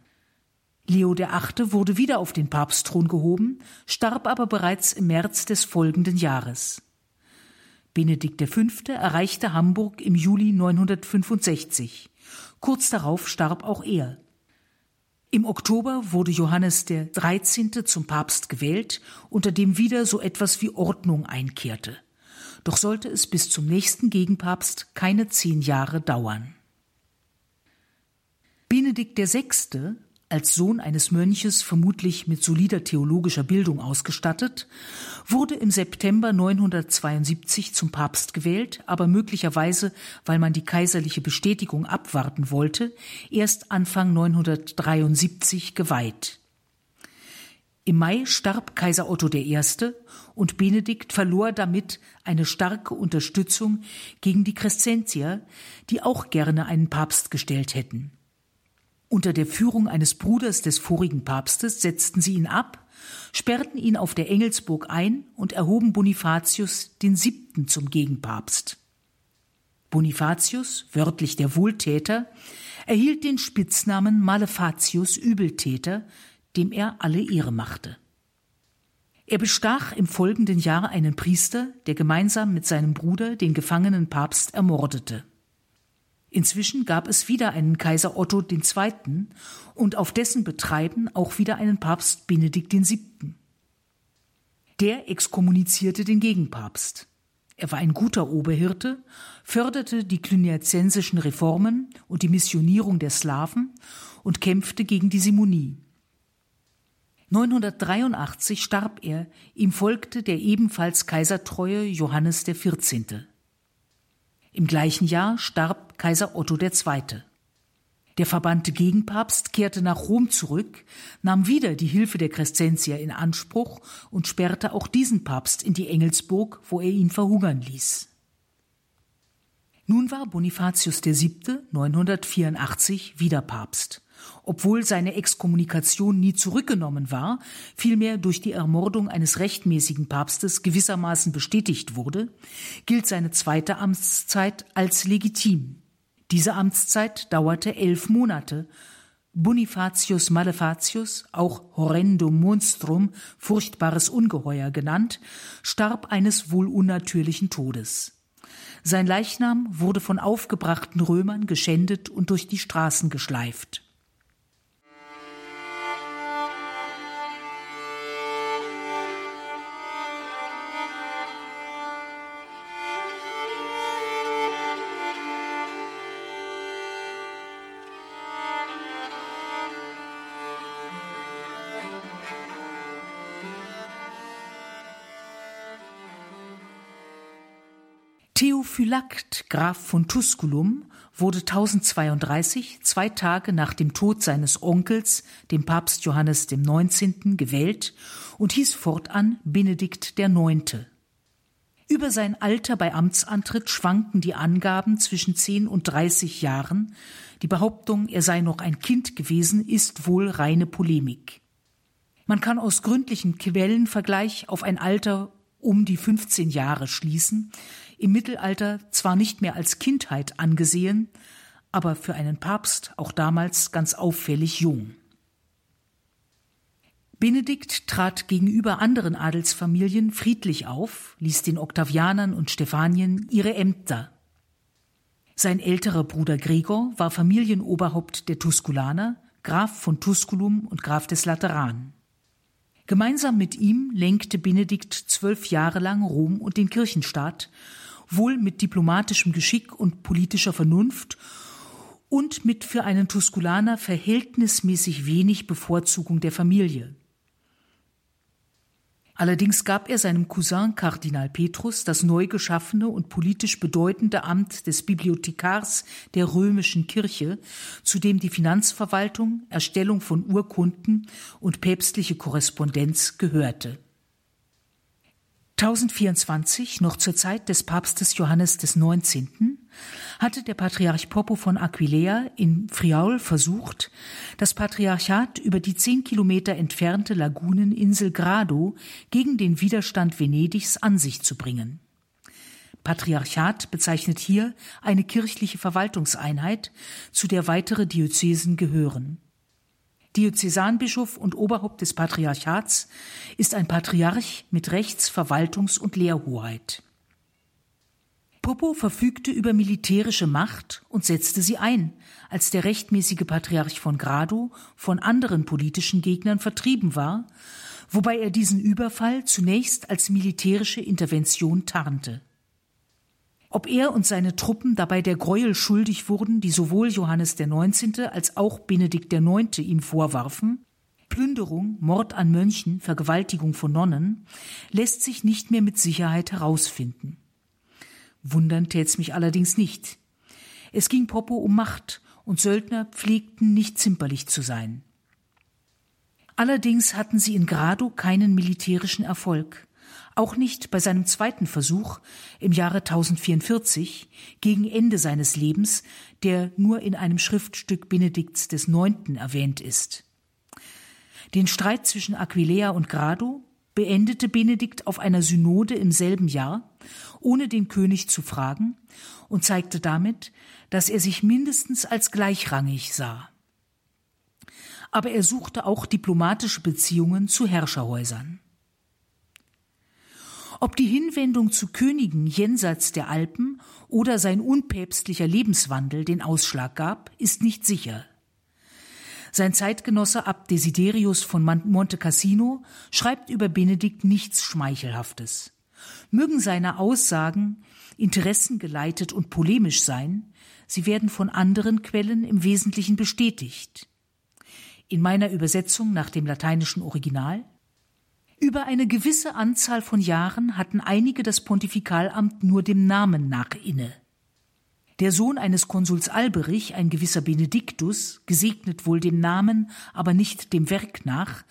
Leo VIII. wurde wieder auf den Papstthron gehoben, starb aber bereits im März des folgenden Jahres. Benedikt V. erreichte Hamburg im Juli 965. Kurz darauf starb auch er. Im Oktober wurde Johannes der 13. zum Papst gewählt, unter dem wieder so etwas wie Ordnung einkehrte. Doch sollte es bis zum nächsten Gegenpapst keine zehn Jahre dauern. Benedikt VI als Sohn eines Mönches vermutlich mit solider theologischer Bildung ausgestattet, wurde im September 972 zum Papst gewählt, aber möglicherweise, weil man die kaiserliche Bestätigung abwarten wollte, erst Anfang 973 geweiht. Im Mai starb Kaiser Otto I. und Benedikt verlor damit eine starke Unterstützung gegen die Crescentier, die auch gerne einen Papst gestellt hätten. Unter der Führung eines Bruders des vorigen Papstes setzten sie ihn ab, sperrten ihn auf der Engelsburg ein und erhoben Bonifatius den Siebten zum Gegenpapst. Bonifatius, wörtlich der Wohltäter, erhielt den Spitznamen Malefatius Übeltäter, dem er alle Ehre machte. Er bestach im folgenden Jahr einen Priester, der gemeinsam mit seinem Bruder den gefangenen Papst ermordete. Inzwischen gab es wieder einen Kaiser Otto II. und auf dessen Betreiben auch wieder einen Papst Benedikt VII. Der exkommunizierte den Gegenpapst. Er war ein guter Oberhirte, förderte die cluniazensischen Reformen und die Missionierung der Slawen und kämpfte gegen die Simonie. 983 starb er, ihm folgte der ebenfalls kaisertreue Johannes XIV. Im gleichen Jahr starb Kaiser Otto II. Der verbannte Gegenpapst kehrte nach Rom zurück, nahm wieder die Hilfe der Crescentier in Anspruch und sperrte auch diesen Papst in die Engelsburg, wo er ihn verhungern ließ. Nun war Bonifatius VII. 984 wieder Papst. Obwohl seine Exkommunikation nie zurückgenommen war, vielmehr durch die Ermordung eines rechtmäßigen Papstes gewissermaßen bestätigt wurde, gilt seine zweite Amtszeit als legitim. Diese Amtszeit dauerte elf Monate. Bonifatius Malefatius, auch Horrendum Monstrum, furchtbares Ungeheuer genannt, starb eines wohl unnatürlichen Todes. Sein Leichnam wurde von aufgebrachten Römern geschändet und durch die Straßen geschleift. Theophylakt, Graf von Tusculum, wurde 1032, zwei Tage nach dem Tod seines Onkels, dem Papst Johannes dem 19., gewählt und hieß fortan Benedikt IX. Über sein Alter bei Amtsantritt schwanken die Angaben zwischen 10 und 30 Jahren. Die Behauptung, er sei noch ein Kind gewesen, ist wohl reine Polemik. Man kann aus gründlichem Quellenvergleich auf ein Alter um die 15 Jahre schließen, im Mittelalter zwar nicht mehr als Kindheit angesehen, aber für einen Papst auch damals ganz auffällig jung. Benedikt trat gegenüber anderen Adelsfamilien friedlich auf, ließ den Oktavianern und Stephanien ihre Ämter. Sein älterer Bruder Gregor war Familienoberhaupt der Tusculaner, Graf von Tusculum und Graf des Lateran. Gemeinsam mit ihm lenkte Benedikt zwölf Jahre lang Rom und den Kirchenstaat wohl mit diplomatischem Geschick und politischer Vernunft und mit für einen Tusculaner verhältnismäßig wenig Bevorzugung der Familie. Allerdings gab er seinem Cousin Kardinal Petrus das neu geschaffene und politisch bedeutende Amt des Bibliothekars der römischen Kirche, zu dem die Finanzverwaltung, Erstellung von Urkunden und päpstliche Korrespondenz gehörte. 1024, noch zur Zeit des Papstes Johannes des 19., hatte der Patriarch Poppo von Aquileia in Friaul versucht, das Patriarchat über die zehn Kilometer entfernte Laguneninsel Grado gegen den Widerstand Venedigs an sich zu bringen. Patriarchat bezeichnet hier eine kirchliche Verwaltungseinheit, zu der weitere Diözesen gehören. Diözesanbischof und Oberhaupt des Patriarchats ist ein Patriarch mit Rechts-, Verwaltungs- und Lehrhoheit. Popo verfügte über militärische Macht und setzte sie ein, als der rechtmäßige Patriarch von Grado von anderen politischen Gegnern vertrieben war, wobei er diesen Überfall zunächst als militärische Intervention tarnte. Ob er und seine Truppen dabei der Gräuel schuldig wurden, die sowohl Johannes der 19. als auch Benedikt der 9. ihm vorwarfen, Plünderung, Mord an Mönchen, Vergewaltigung von Nonnen, lässt sich nicht mehr mit Sicherheit herausfinden. Wundern tät's mich allerdings nicht. Es ging Popo um Macht, und Söldner pflegten nicht zimperlich zu sein. Allerdings hatten sie in Grado keinen militärischen Erfolg auch nicht bei seinem zweiten Versuch im Jahre 1044 gegen Ende seines Lebens, der nur in einem Schriftstück Benedikts des Neunten erwähnt ist. Den Streit zwischen Aquileia und Grado beendete Benedikt auf einer Synode im selben Jahr, ohne den König zu fragen, und zeigte damit, dass er sich mindestens als gleichrangig sah. Aber er suchte auch diplomatische Beziehungen zu Herrscherhäusern. Ob die Hinwendung zu Königen jenseits der Alpen oder sein unpäpstlicher Lebenswandel den Ausschlag gab, ist nicht sicher. Sein Zeitgenosse Abt Desiderius von Monte Cassino schreibt über Benedikt nichts Schmeichelhaftes. Mögen seine Aussagen interessengeleitet und polemisch sein, sie werden von anderen Quellen im Wesentlichen bestätigt. In meiner Übersetzung nach dem lateinischen Original über eine gewisse Anzahl von Jahren hatten einige das Pontifikalamt nur dem Namen nach inne. Der Sohn eines Konsuls Alberich, ein gewisser Benediktus, gesegnet wohl dem Namen, aber nicht dem Werk nach,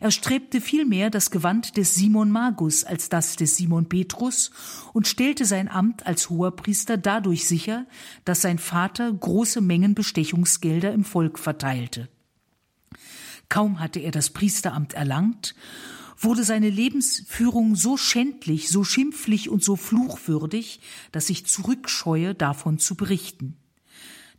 erstrebte vielmehr das Gewand des Simon Magus als das des Simon Petrus und stellte sein Amt als Hoherpriester dadurch sicher, dass sein Vater große Mengen Bestechungsgelder im Volk verteilte. Kaum hatte er das Priesteramt erlangt, wurde seine Lebensführung so schändlich, so schimpflich und so fluchwürdig, dass ich zurückscheue, davon zu berichten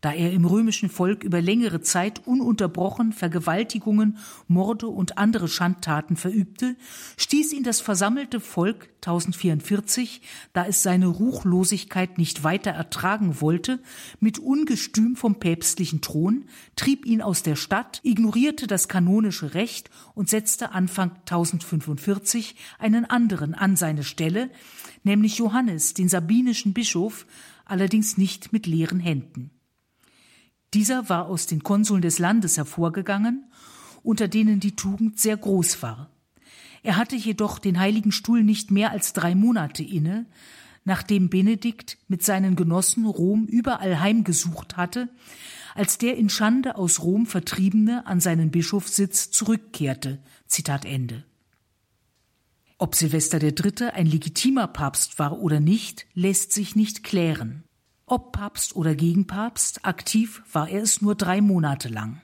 da er im römischen Volk über längere Zeit ununterbrochen Vergewaltigungen, Morde und andere Schandtaten verübte, stieß ihn das versammelte Volk 1044, da es seine Ruchlosigkeit nicht weiter ertragen wollte, mit Ungestüm vom päpstlichen Thron, trieb ihn aus der Stadt, ignorierte das kanonische Recht und setzte Anfang 1045 einen anderen an seine Stelle, nämlich Johannes, den sabinischen Bischof, allerdings nicht mit leeren Händen. Dieser war aus den Konsuln des Landes hervorgegangen, unter denen die Tugend sehr groß war. Er hatte jedoch den Heiligen Stuhl nicht mehr als drei Monate inne, nachdem Benedikt mit seinen Genossen Rom überall heimgesucht hatte, als der in Schande aus Rom Vertriebene an seinen Bischofssitz zurückkehrte. Zitat Ende. Ob Silvester III. ein legitimer Papst war oder nicht, lässt sich nicht klären. Ob Papst oder Gegenpapst, aktiv war er es nur drei Monate lang.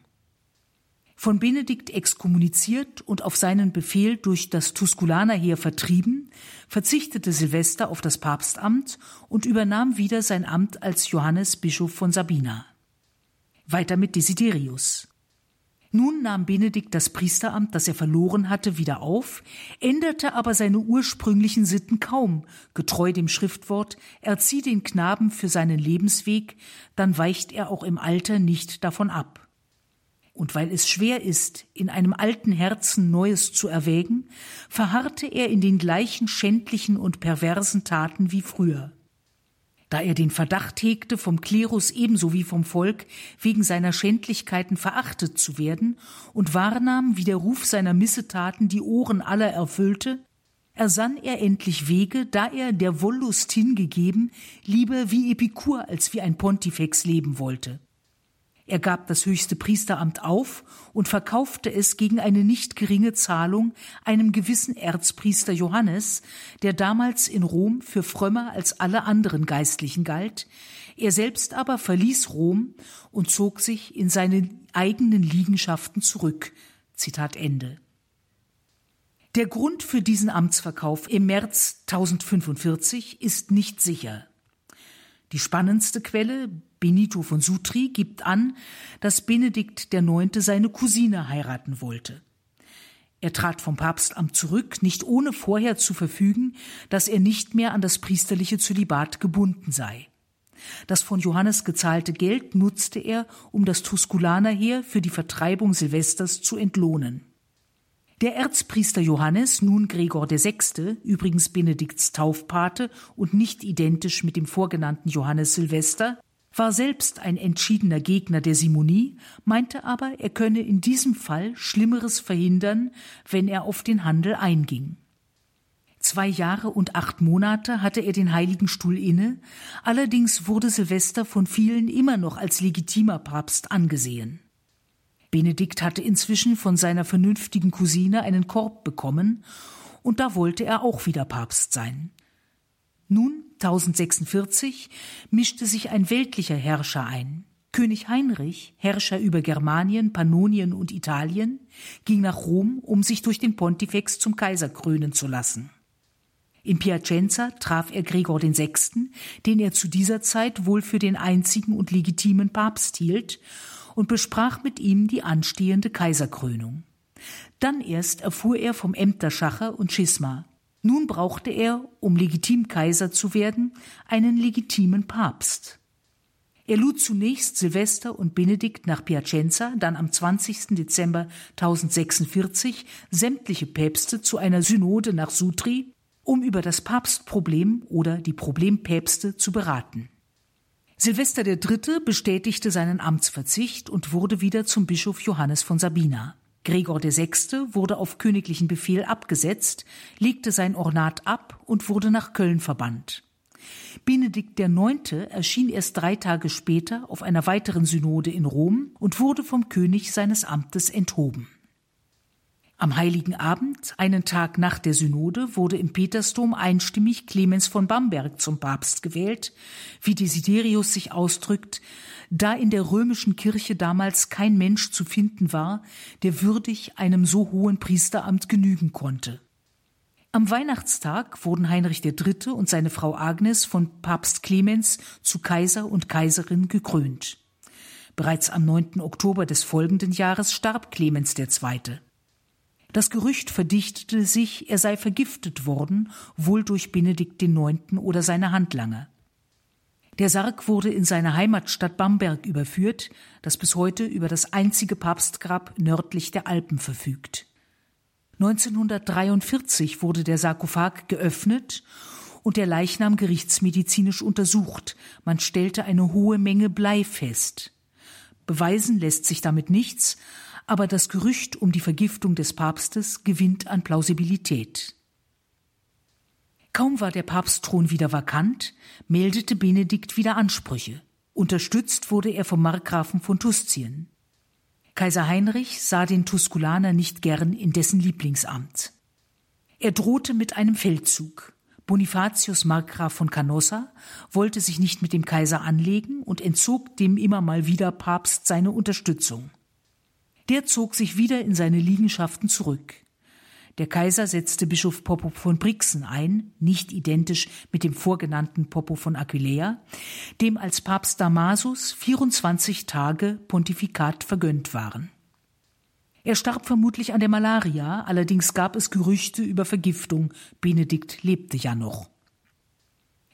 Von Benedikt exkommuniziert und auf seinen Befehl durch das Tusculanerheer vertrieben, verzichtete Silvester auf das Papstamt und übernahm wieder sein Amt als Johannes Bischof von Sabina. Weiter mit Desiderius. Nun nahm Benedikt das Priesteramt, das er verloren hatte, wieder auf, änderte aber seine ursprünglichen Sitten kaum, getreu dem Schriftwort, erzieh den Knaben für seinen Lebensweg, dann weicht er auch im Alter nicht davon ab. Und weil es schwer ist, in einem alten Herzen Neues zu erwägen, verharrte er in den gleichen schändlichen und perversen Taten wie früher da er den Verdacht hegte, vom Klerus ebenso wie vom Volk wegen seiner Schändlichkeiten verachtet zu werden und wahrnahm, wie der Ruf seiner Missetaten die Ohren aller erfüllte, ersann er endlich Wege, da er der Wollust hingegeben, lieber wie Epikur als wie ein Pontifex leben wollte. Er gab das höchste Priesteramt auf und verkaufte es gegen eine nicht geringe Zahlung einem gewissen Erzpriester Johannes, der damals in Rom für frömmer als alle anderen Geistlichen galt. Er selbst aber verließ Rom und zog sich in seine eigenen Liegenschaften zurück. Zitat Ende. Der Grund für diesen Amtsverkauf im März 1045 ist nicht sicher. Die spannendste Quelle Benito von Sutri gibt an, dass Benedikt IX. seine Cousine heiraten wollte. Er trat vom Papstamt zurück, nicht ohne vorher zu verfügen, dass er nicht mehr an das priesterliche Zölibat gebunden sei. Das von Johannes gezahlte Geld nutzte er, um das Tusculanerheer für die Vertreibung Silvesters zu entlohnen. Der Erzpriester Johannes, nun Gregor VI., übrigens Benedikts Taufpate und nicht identisch mit dem vorgenannten Johannes Silvester, war selbst ein entschiedener Gegner der Simonie, meinte aber, er könne in diesem Fall Schlimmeres verhindern, wenn er auf den Handel einging. Zwei Jahre und acht Monate hatte er den Heiligen Stuhl inne, allerdings wurde Silvester von vielen immer noch als legitimer Papst angesehen. Benedikt hatte inzwischen von seiner vernünftigen Cousine einen Korb bekommen, und da wollte er auch wieder Papst sein. Nun 1046 mischte sich ein weltlicher Herrscher ein. König Heinrich, Herrscher über Germanien, Pannonien und Italien, ging nach Rom, um sich durch den Pontifex zum Kaiser krönen zu lassen. In Piacenza traf er Gregor VI., den er zu dieser Zeit wohl für den einzigen und legitimen Papst hielt, und besprach mit ihm die anstehende Kaiserkrönung. Dann erst erfuhr er vom Ämterschacher und Schisma. Nun brauchte er, um legitim Kaiser zu werden, einen legitimen Papst. Er lud zunächst Silvester und Benedikt nach Piacenza, dann am 20. Dezember 1046 sämtliche Päpste zu einer Synode nach Sutri, um über das Papstproblem oder die Problempäpste zu beraten. Silvester III. bestätigte seinen Amtsverzicht und wurde wieder zum Bischof Johannes von Sabina. Gregor VI. wurde auf königlichen Befehl abgesetzt, legte sein Ornat ab und wurde nach Köln verbannt. Benedikt IX. erschien erst drei Tage später auf einer weiteren Synode in Rom und wurde vom König seines Amtes enthoben. Am heiligen Abend, einen Tag nach der Synode, wurde im Petersdom einstimmig Clemens von Bamberg zum Papst gewählt, wie Desiderius sich ausdrückt, da in der römischen Kirche damals kein Mensch zu finden war, der würdig einem so hohen Priesteramt genügen konnte. Am Weihnachtstag wurden Heinrich III. und seine Frau Agnes von Papst Clemens zu Kaiser und Kaiserin gekrönt. Bereits am 9. Oktober des folgenden Jahres starb Clemens II. Das Gerücht verdichtete sich, er sei vergiftet worden, wohl durch Benedikt IX. oder seine Handlanger. Der Sarg wurde in seine Heimatstadt Bamberg überführt, das bis heute über das einzige Papstgrab nördlich der Alpen verfügt. 1943 wurde der Sarkophag geöffnet und der Leichnam gerichtsmedizinisch untersucht. Man stellte eine hohe Menge Blei fest. Beweisen lässt sich damit nichts, aber das Gerücht um die Vergiftung des Papstes gewinnt an Plausibilität. Kaum war der Papstthron wieder vakant, meldete Benedikt wieder Ansprüche. Unterstützt wurde er vom Markgrafen von Tuscien. Kaiser Heinrich sah den Tusculaner nicht gern in dessen Lieblingsamt. Er drohte mit einem Feldzug. Bonifatius Markgraf von Canossa wollte sich nicht mit dem Kaiser anlegen und entzog dem immer mal wieder Papst seine Unterstützung. Der zog sich wieder in seine Liegenschaften zurück. Der Kaiser setzte Bischof Popo von Brixen ein, nicht identisch mit dem vorgenannten Popo von Aquileia, dem als Papst Damasus 24 Tage Pontifikat vergönnt waren. Er starb vermutlich an der Malaria, allerdings gab es Gerüchte über Vergiftung. Benedikt lebte ja noch.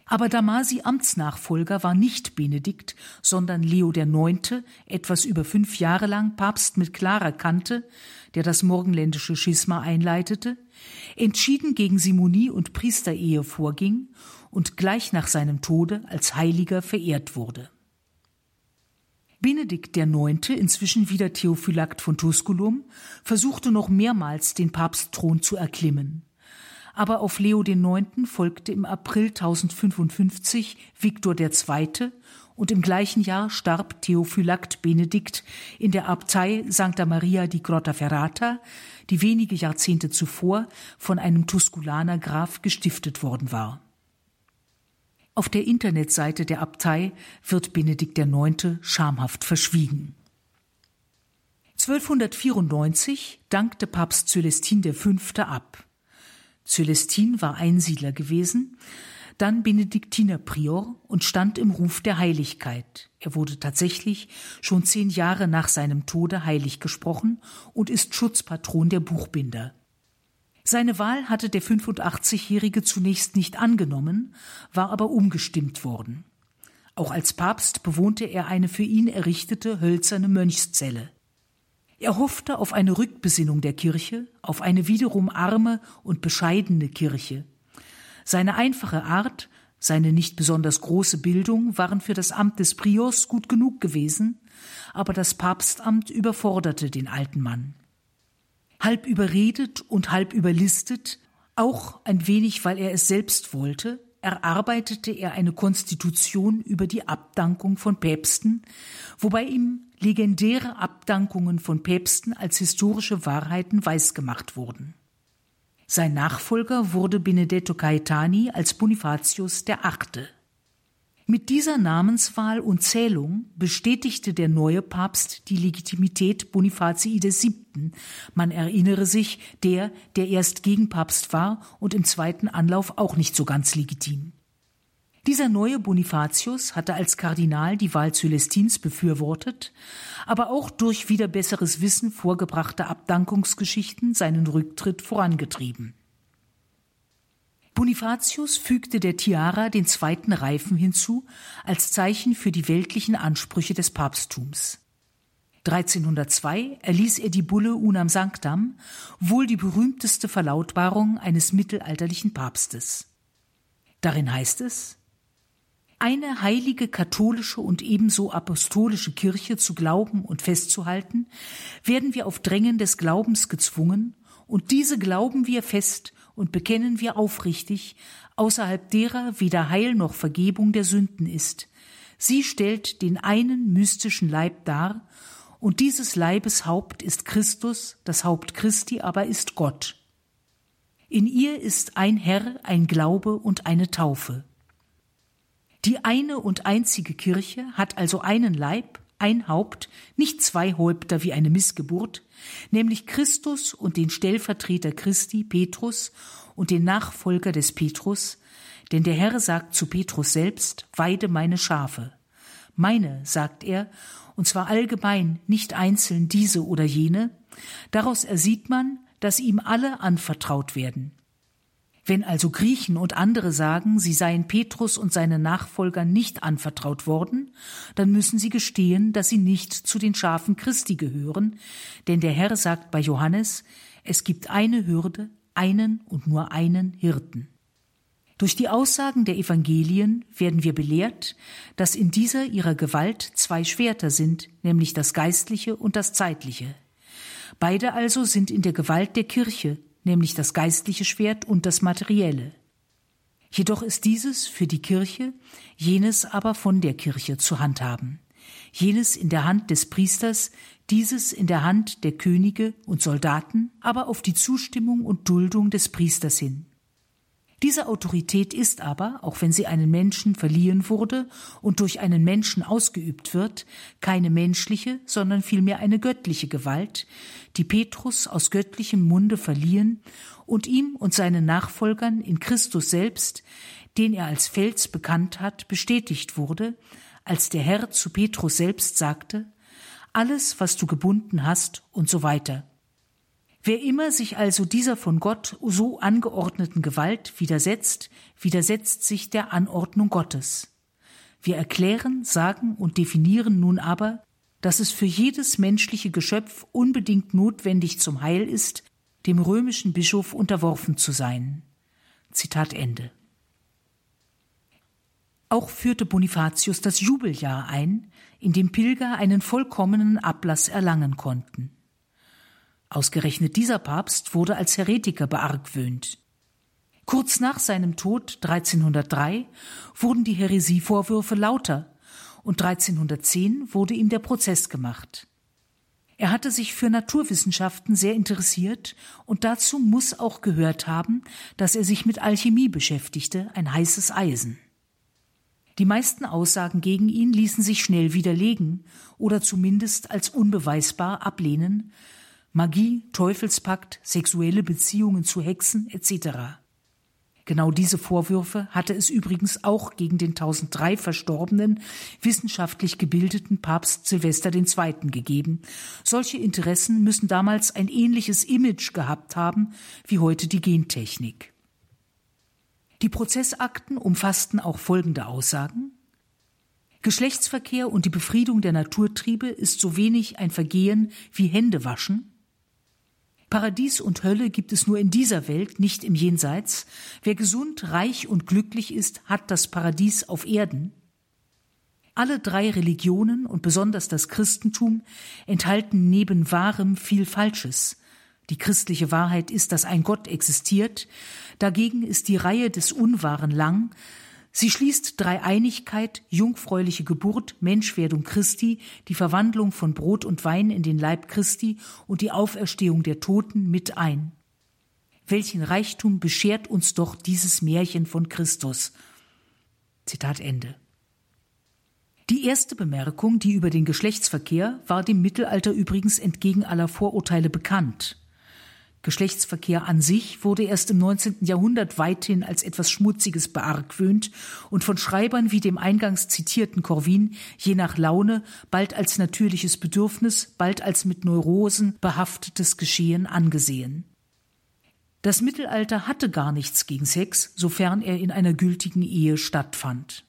Aber Damasi Amtsnachfolger war nicht Benedikt, sondern Leo IX., etwas über fünf Jahre lang Papst mit klarer Kante, der das morgenländische Schisma einleitete, entschieden gegen Simonie und Priesterehe vorging und gleich nach seinem Tode als Heiliger verehrt wurde. Benedikt IX., inzwischen wieder Theophylakt von Tusculum, versuchte noch mehrmals den Papstthron zu erklimmen aber auf Leo IX. folgte im April 1055 Viktor II. und im gleichen Jahr starb Theophylakt Benedikt in der Abtei Santa Maria di Grottaferrata, die wenige Jahrzehnte zuvor von einem Tusculaner Graf gestiftet worden war. Auf der Internetseite der Abtei wird Benedikt IX. schamhaft verschwiegen. 1294 dankte Papst Celestin V. ab. Celestin war Einsiedler gewesen, dann Benediktinerprior und stand im Ruf der Heiligkeit. Er wurde tatsächlich schon zehn Jahre nach seinem Tode heilig gesprochen und ist Schutzpatron der Buchbinder. Seine Wahl hatte der 85-Jährige zunächst nicht angenommen, war aber umgestimmt worden. Auch als Papst bewohnte er eine für ihn errichtete hölzerne Mönchszelle. Er hoffte auf eine Rückbesinnung der Kirche, auf eine wiederum arme und bescheidene Kirche. Seine einfache Art, seine nicht besonders große Bildung waren für das Amt des Priors gut genug gewesen, aber das Papstamt überforderte den alten Mann. Halb überredet und halb überlistet, auch ein wenig, weil er es selbst wollte, erarbeitete er eine Konstitution über die Abdankung von Päpsten, wobei ihm legendäre Abdankungen von Päpsten als historische Wahrheiten weisgemacht wurden. Sein Nachfolger wurde Benedetto Caetani als Bonifatius Achte. Mit dieser Namenswahl und Zählung bestätigte der neue Papst die Legitimität Bonifatii VII. Man erinnere sich, der, der erst Gegenpapst war und im zweiten Anlauf auch nicht so ganz legitim. Dieser neue Bonifatius hatte als Kardinal die Wahl Celestins befürwortet, aber auch durch wieder besseres Wissen vorgebrachte Abdankungsgeschichten seinen Rücktritt vorangetrieben. Bonifatius fügte der Tiara den zweiten Reifen hinzu als Zeichen für die weltlichen Ansprüche des Papsttums. 1302 erließ er die Bulle Unam Sanctam, wohl die berühmteste Verlautbarung eines mittelalterlichen Papstes. Darin heißt es, eine heilige katholische und ebenso apostolische Kirche zu glauben und festzuhalten, werden wir auf Drängen des Glaubens gezwungen, und diese glauben wir fest und bekennen wir aufrichtig, außerhalb derer weder Heil noch Vergebung der Sünden ist. Sie stellt den einen mystischen Leib dar Und dieses Leibes Haupt ist Christus, das Haupt Christi aber ist Gott. In ihr ist ein Herr, ein Glaube und eine Taufe. Die eine und einzige Kirche hat also einen Leib, ein Haupt, nicht zwei Häupter wie eine Missgeburt, nämlich Christus und den Stellvertreter Christi, Petrus, und den Nachfolger des Petrus, denn der Herr sagt zu Petrus selbst, weide meine Schafe. Meine, sagt er, und zwar allgemein, nicht einzeln diese oder jene. Daraus ersieht man, dass ihm alle anvertraut werden. Wenn also Griechen und andere sagen, sie seien Petrus und seinen Nachfolgern nicht anvertraut worden, dann müssen sie gestehen, dass sie nicht zu den Schafen Christi gehören, denn der Herr sagt bei Johannes, es gibt eine Hürde, einen und nur einen Hirten. Durch die Aussagen der Evangelien werden wir belehrt, dass in dieser ihrer Gewalt zwei Schwerter sind, nämlich das geistliche und das zeitliche. Beide also sind in der Gewalt der Kirche, nämlich das geistliche Schwert und das materielle. Jedoch ist dieses für die Kirche, jenes aber von der Kirche zu handhaben. Jenes in der Hand des Priesters, dieses in der Hand der Könige und Soldaten, aber auf die Zustimmung und Duldung des Priesters hin. Diese Autorität ist aber, auch wenn sie einen Menschen verliehen wurde und durch einen Menschen ausgeübt wird, keine menschliche, sondern vielmehr eine göttliche Gewalt, die Petrus aus göttlichem Munde verliehen und ihm und seinen Nachfolgern in Christus selbst, den er als Fels bekannt hat, bestätigt wurde, als der Herr zu Petrus selbst sagte, alles, was du gebunden hast und so weiter. Wer immer sich also dieser von Gott so angeordneten Gewalt widersetzt, widersetzt sich der Anordnung Gottes. Wir erklären, sagen und definieren nun aber, dass es für jedes menschliche Geschöpf unbedingt notwendig zum Heil ist, dem römischen Bischof unterworfen zu sein. Zitat Ende. Auch führte Bonifatius das Jubeljahr ein, in dem Pilger einen vollkommenen Ablass erlangen konnten. Ausgerechnet dieser Papst wurde als Heretiker beargwöhnt. Kurz nach seinem Tod 1303 wurden die Häresievorwürfe lauter und 1310 wurde ihm der Prozess gemacht. Er hatte sich für Naturwissenschaften sehr interessiert und dazu muss auch gehört haben, dass er sich mit Alchemie beschäftigte, ein heißes Eisen. Die meisten Aussagen gegen ihn ließen sich schnell widerlegen oder zumindest als unbeweisbar ablehnen, Magie, Teufelspakt, sexuelle Beziehungen zu Hexen etc. Genau diese Vorwürfe hatte es übrigens auch gegen den 1003 verstorbenen, wissenschaftlich gebildeten Papst Silvester II. gegeben. Solche Interessen müssen damals ein ähnliches Image gehabt haben wie heute die Gentechnik. Die Prozessakten umfassten auch folgende Aussagen. Geschlechtsverkehr und die Befriedung der Naturtriebe ist so wenig ein Vergehen wie Händewaschen. Paradies und Hölle gibt es nur in dieser Welt, nicht im Jenseits. Wer gesund, reich und glücklich ist, hat das Paradies auf Erden. Alle drei Religionen und besonders das Christentum enthalten neben Wahrem viel Falsches. Die christliche Wahrheit ist, dass ein Gott existiert, dagegen ist die Reihe des Unwahren lang, Sie schließt Dreieinigkeit, jungfräuliche Geburt, Menschwerdung Christi, die Verwandlung von Brot und Wein in den Leib Christi und die Auferstehung der Toten mit ein. Welchen Reichtum beschert uns doch dieses Märchen von Christus? Zitat Ende. Die erste Bemerkung, die über den Geschlechtsverkehr, war dem Mittelalter übrigens entgegen aller Vorurteile bekannt. Geschlechtsverkehr an sich wurde erst im 19. Jahrhundert weithin als etwas Schmutziges beargwöhnt und von Schreibern wie dem eingangs zitierten Corvin je nach Laune bald als natürliches Bedürfnis, bald als mit Neurosen behaftetes Geschehen angesehen. Das Mittelalter hatte gar nichts gegen Sex, sofern er in einer gültigen Ehe stattfand.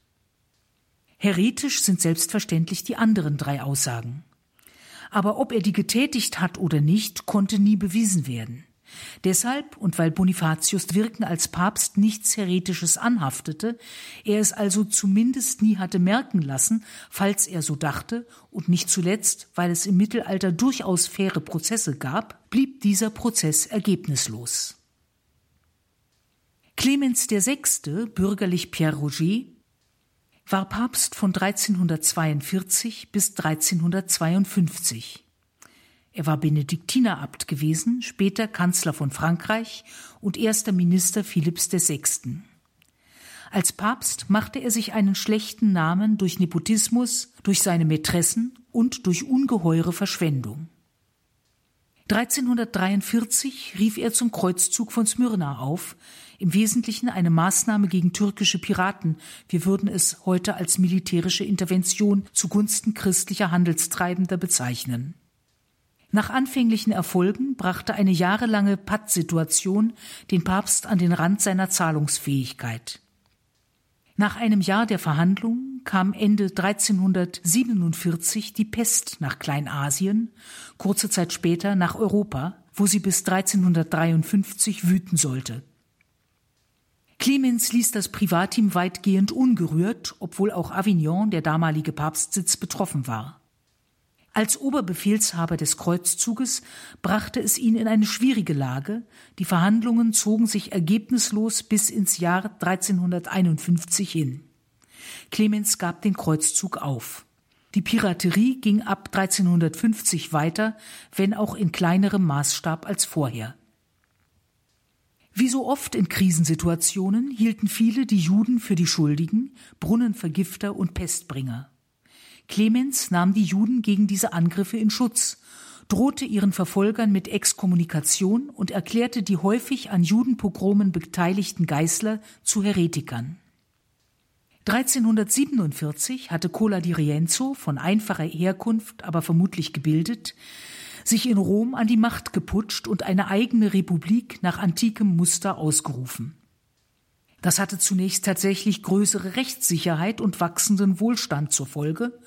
Heretisch sind selbstverständlich die anderen drei Aussagen aber ob er die getätigt hat oder nicht, konnte nie bewiesen werden. Deshalb und weil Bonifatius Wirken als Papst nichts Heretisches anhaftete, er es also zumindest nie hatte merken lassen, falls er so dachte, und nicht zuletzt, weil es im Mittelalter durchaus faire Prozesse gab, blieb dieser Prozess ergebnislos. Clemens VI., bürgerlich Pierre Roger, war Papst von 1342 bis 1352. Er war Benediktinerabt gewesen, später Kanzler von Frankreich und erster Minister Philipps VI. Als Papst machte er sich einen schlechten Namen durch Nepotismus, durch seine Mätressen und durch ungeheure Verschwendung. 1343 rief er zum Kreuzzug von Smyrna auf, im Wesentlichen eine Maßnahme gegen türkische Piraten. Wir würden es heute als militärische Intervention zugunsten christlicher Handelstreibender bezeichnen. Nach anfänglichen Erfolgen brachte eine jahrelange Pattsituation den Papst an den Rand seiner Zahlungsfähigkeit. Nach einem Jahr der Verhandlungen kam Ende 1347 die Pest nach Kleinasien, kurze Zeit später nach Europa, wo sie bis 1353 wüten sollte. Clemens ließ das Privatteam weitgehend ungerührt, obwohl auch Avignon, der damalige Papstsitz, betroffen war. Als Oberbefehlshaber des Kreuzzuges brachte es ihn in eine schwierige Lage. Die Verhandlungen zogen sich ergebnislos bis ins Jahr 1351 hin. Clemens gab den Kreuzzug auf. Die Piraterie ging ab 1350 weiter, wenn auch in kleinerem Maßstab als vorher. Wie so oft in Krisensituationen hielten viele die Juden für die Schuldigen, Brunnenvergifter und Pestbringer. Clemens nahm die Juden gegen diese Angriffe in Schutz, drohte ihren Verfolgern mit Exkommunikation und erklärte die häufig an Judenpogromen beteiligten Geißler zu Heretikern. 1347 hatte Cola di Rienzo, von einfacher Herkunft, aber vermutlich gebildet, sich in Rom an die Macht geputscht und eine eigene Republik nach antikem Muster ausgerufen. Das hatte zunächst tatsächlich größere Rechtssicherheit und wachsenden Wohlstand zur Folge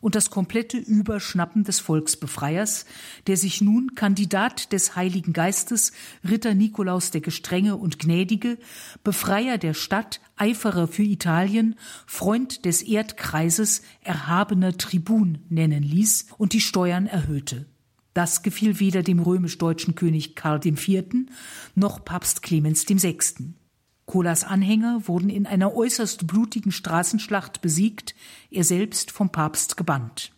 und das komplette Überschnappen des Volksbefreiers, der sich nun Kandidat des Heiligen Geistes, Ritter Nikolaus der Gestrenge und Gnädige, Befreier der Stadt, Eiferer für Italien, Freund des Erdkreises, erhabener Tribun nennen ließ und die Steuern erhöhte. Das gefiel weder dem römisch-deutschen König Karl IV. noch Papst Clemens VI. Kolas Anhänger wurden in einer äußerst blutigen Straßenschlacht besiegt, er selbst vom Papst gebannt.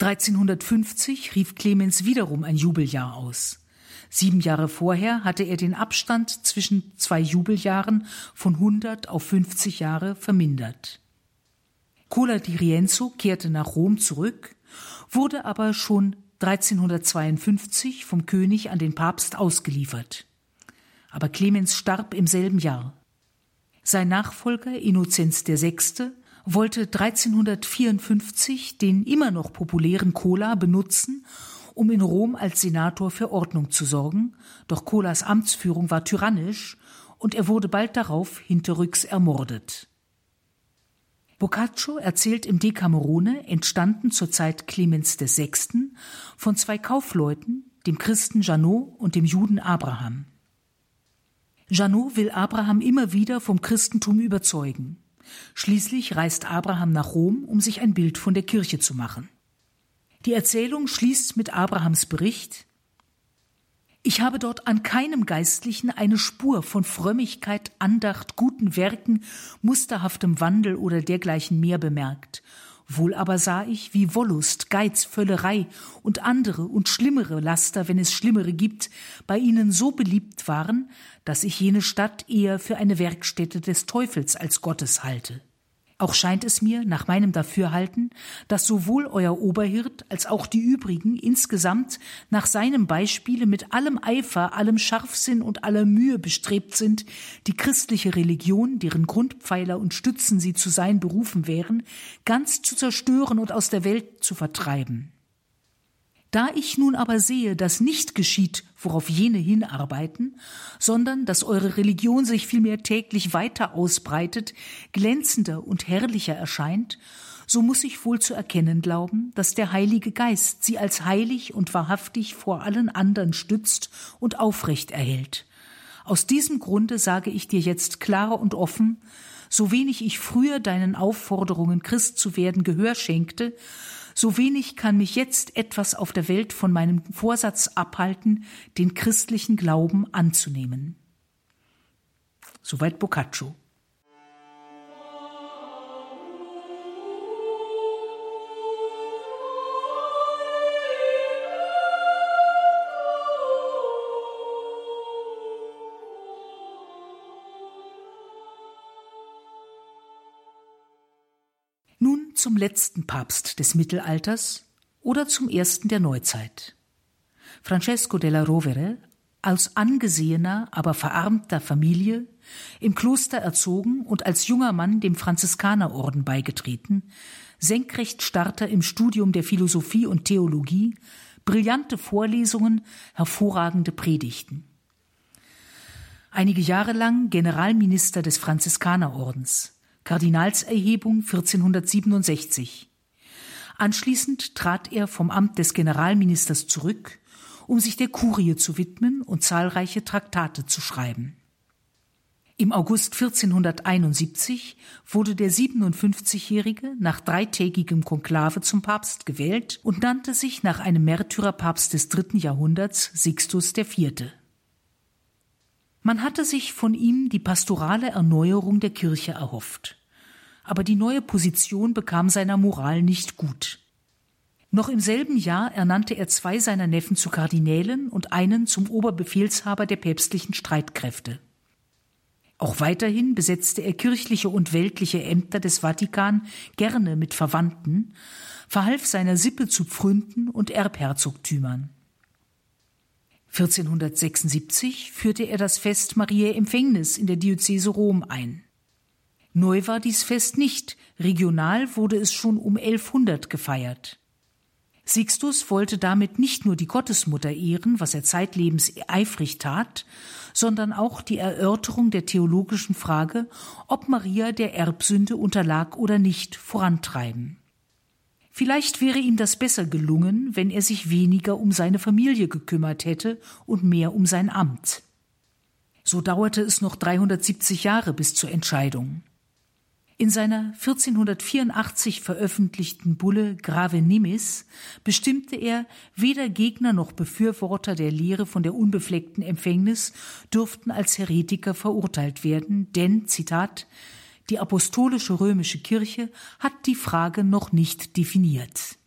1350 rief Clemens wiederum ein Jubeljahr aus. Sieben Jahre vorher hatte er den Abstand zwischen zwei Jubeljahren von 100 auf 50 Jahre vermindert. Cola di Rienzo kehrte nach Rom zurück wurde aber schon 1352 vom König an den Papst ausgeliefert. Aber Clemens starb im selben Jahr. Sein Nachfolger Innozenz VI. wollte 1354 den immer noch populären Cola benutzen, um in Rom als Senator für Ordnung zu sorgen, doch Colas Amtsführung war tyrannisch und er wurde bald darauf hinterrücks ermordet. Boccaccio erzählt im Decamerone, entstanden zur Zeit Clemens VI., von zwei Kaufleuten, dem Christen Janot und dem Juden Abraham. Janot will Abraham immer wieder vom Christentum überzeugen. Schließlich reist Abraham nach Rom, um sich ein Bild von der Kirche zu machen. Die Erzählung schließt mit Abrahams Bericht, ich habe dort an keinem Geistlichen eine Spur von Frömmigkeit, Andacht, guten Werken, musterhaftem Wandel oder dergleichen mehr bemerkt. Wohl aber sah ich, wie Wollust, Geiz, Völlerei und andere und schlimmere Laster, wenn es schlimmere gibt, bei ihnen so beliebt waren, dass ich jene Stadt eher für eine Werkstätte des Teufels als Gottes halte. Auch scheint es mir, nach meinem Dafürhalten, dass sowohl euer Oberhirt als auch die übrigen insgesamt nach seinem Beispiele mit allem Eifer, allem Scharfsinn und aller Mühe bestrebt sind, die christliche Religion, deren Grundpfeiler und Stützen sie zu sein berufen wären, ganz zu zerstören und aus der Welt zu vertreiben. Da ich nun aber sehe, dass nicht geschieht, worauf jene hinarbeiten, sondern dass eure Religion sich vielmehr täglich weiter ausbreitet, glänzender und herrlicher erscheint, so muss ich wohl zu erkennen glauben, dass der Heilige Geist sie als heilig und wahrhaftig vor allen anderen stützt und aufrecht erhält. Aus diesem Grunde sage ich dir jetzt klar und offen, so wenig ich früher deinen Aufforderungen, Christ zu werden, Gehör schenkte, so wenig kann mich jetzt etwas auf der Welt von meinem Vorsatz abhalten, den christlichen Glauben anzunehmen. Soweit Boccaccio. Zum letzten Papst des Mittelalters oder zum ersten der Neuzeit. Francesco della Rovere, aus angesehener, aber verarmter Familie, im Kloster erzogen und als junger Mann dem Franziskanerorden beigetreten, Senkrechtstarter im Studium der Philosophie und Theologie, brillante Vorlesungen, hervorragende Predigten. Einige Jahre lang Generalminister des Franziskanerordens, Kardinalserhebung 1467. Anschließend trat er vom Amt des Generalministers zurück, um sich der Kurie zu widmen und zahlreiche Traktate zu schreiben. Im August 1471 wurde der 57-Jährige nach dreitägigem Konklave zum Papst gewählt und nannte sich nach einem Märtyrerpapst des dritten Jahrhunderts Sixtus IV. Man hatte sich von ihm die pastorale Erneuerung der Kirche erhofft. Aber die neue Position bekam seiner Moral nicht gut. Noch im selben Jahr ernannte er zwei seiner Neffen zu Kardinälen und einen zum Oberbefehlshaber der päpstlichen Streitkräfte. Auch weiterhin besetzte er kirchliche und weltliche Ämter des Vatikan gerne mit Verwandten, verhalf seiner Sippe zu Pfründen und Erbherzogtümern. 1476 führte er das Fest Mariä Empfängnis in der Diözese Rom ein. Neu war dies Fest nicht, regional wurde es schon um 1100 gefeiert. Sixtus wollte damit nicht nur die Gottesmutter ehren, was er zeitlebens eifrig tat, sondern auch die Erörterung der theologischen Frage, ob Maria der Erbsünde unterlag oder nicht, vorantreiben. Vielleicht wäre ihm das besser gelungen, wenn er sich weniger um seine Familie gekümmert hätte und mehr um sein Amt. So dauerte es noch 370 Jahre bis zur Entscheidung. In seiner 1484 veröffentlichten Bulle Grave Nimis bestimmte er, weder Gegner noch Befürworter der Lehre von der unbefleckten Empfängnis dürften als Heretiker verurteilt werden, denn, Zitat, die apostolische römische Kirche hat die Frage noch nicht definiert.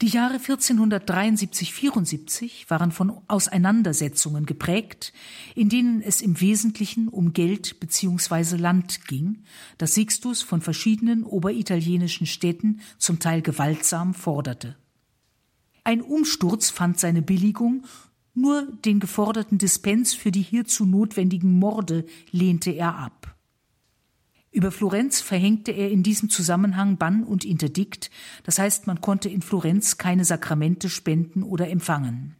Die Jahre 1473-74 waren von Auseinandersetzungen geprägt, in denen es im Wesentlichen um Geld bzw. Land ging, das Sixtus von verschiedenen oberitalienischen Städten zum Teil gewaltsam forderte. Ein Umsturz fand seine Billigung, nur den geforderten Dispens für die hierzu notwendigen Morde lehnte er ab. Über Florenz verhängte er in diesem Zusammenhang Bann und Interdikt, das heißt, man konnte in Florenz keine Sakramente spenden oder empfangen.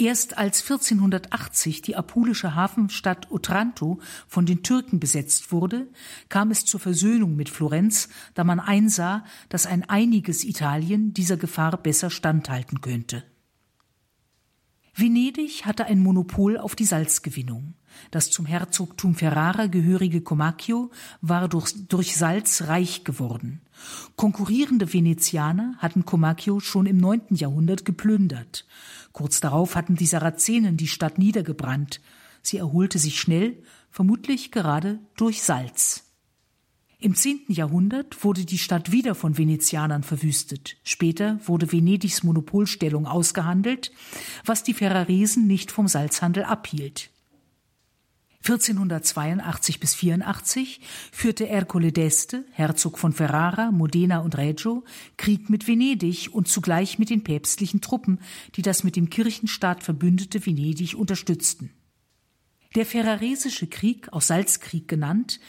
Erst als 1480 die apulische Hafenstadt Otranto von den Türken besetzt wurde, kam es zur Versöhnung mit Florenz, da man einsah, dass ein einiges Italien dieser Gefahr besser standhalten könnte. Venedig hatte ein Monopol auf die Salzgewinnung. Das zum Herzogtum Ferrara gehörige Comacchio war durch, durch Salz reich geworden. Konkurrierende Venezianer hatten Comacchio schon im neunten Jahrhundert geplündert. Kurz darauf hatten die Sarazenen die Stadt niedergebrannt. Sie erholte sich schnell, vermutlich gerade durch Salz. Im zehnten Jahrhundert wurde die Stadt wieder von Venezianern verwüstet. Später wurde Venedigs Monopolstellung ausgehandelt, was die Ferraresen nicht vom Salzhandel abhielt. 1482 bis 84 führte Ercole d'Este, Herzog von Ferrara, Modena und Reggio, Krieg mit Venedig und zugleich mit den päpstlichen Truppen, die das mit dem Kirchenstaat verbündete Venedig unterstützten. Der Ferraresische Krieg, auch Salzkrieg genannt,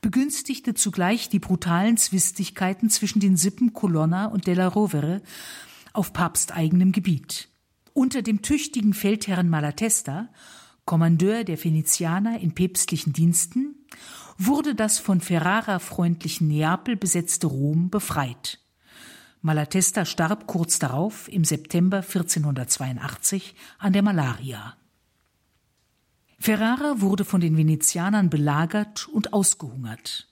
begünstigte zugleich die brutalen Zwistigkeiten zwischen den Sippen Colonna und della Rovere auf papsteigenem Gebiet. Unter dem tüchtigen Feldherrn Malatesta, Kommandeur der Venezianer in päpstlichen Diensten, wurde das von Ferrara freundlichen Neapel besetzte Rom befreit. Malatesta starb kurz darauf im September 1482 an der Malaria. Ferrara wurde von den Venezianern belagert und ausgehungert.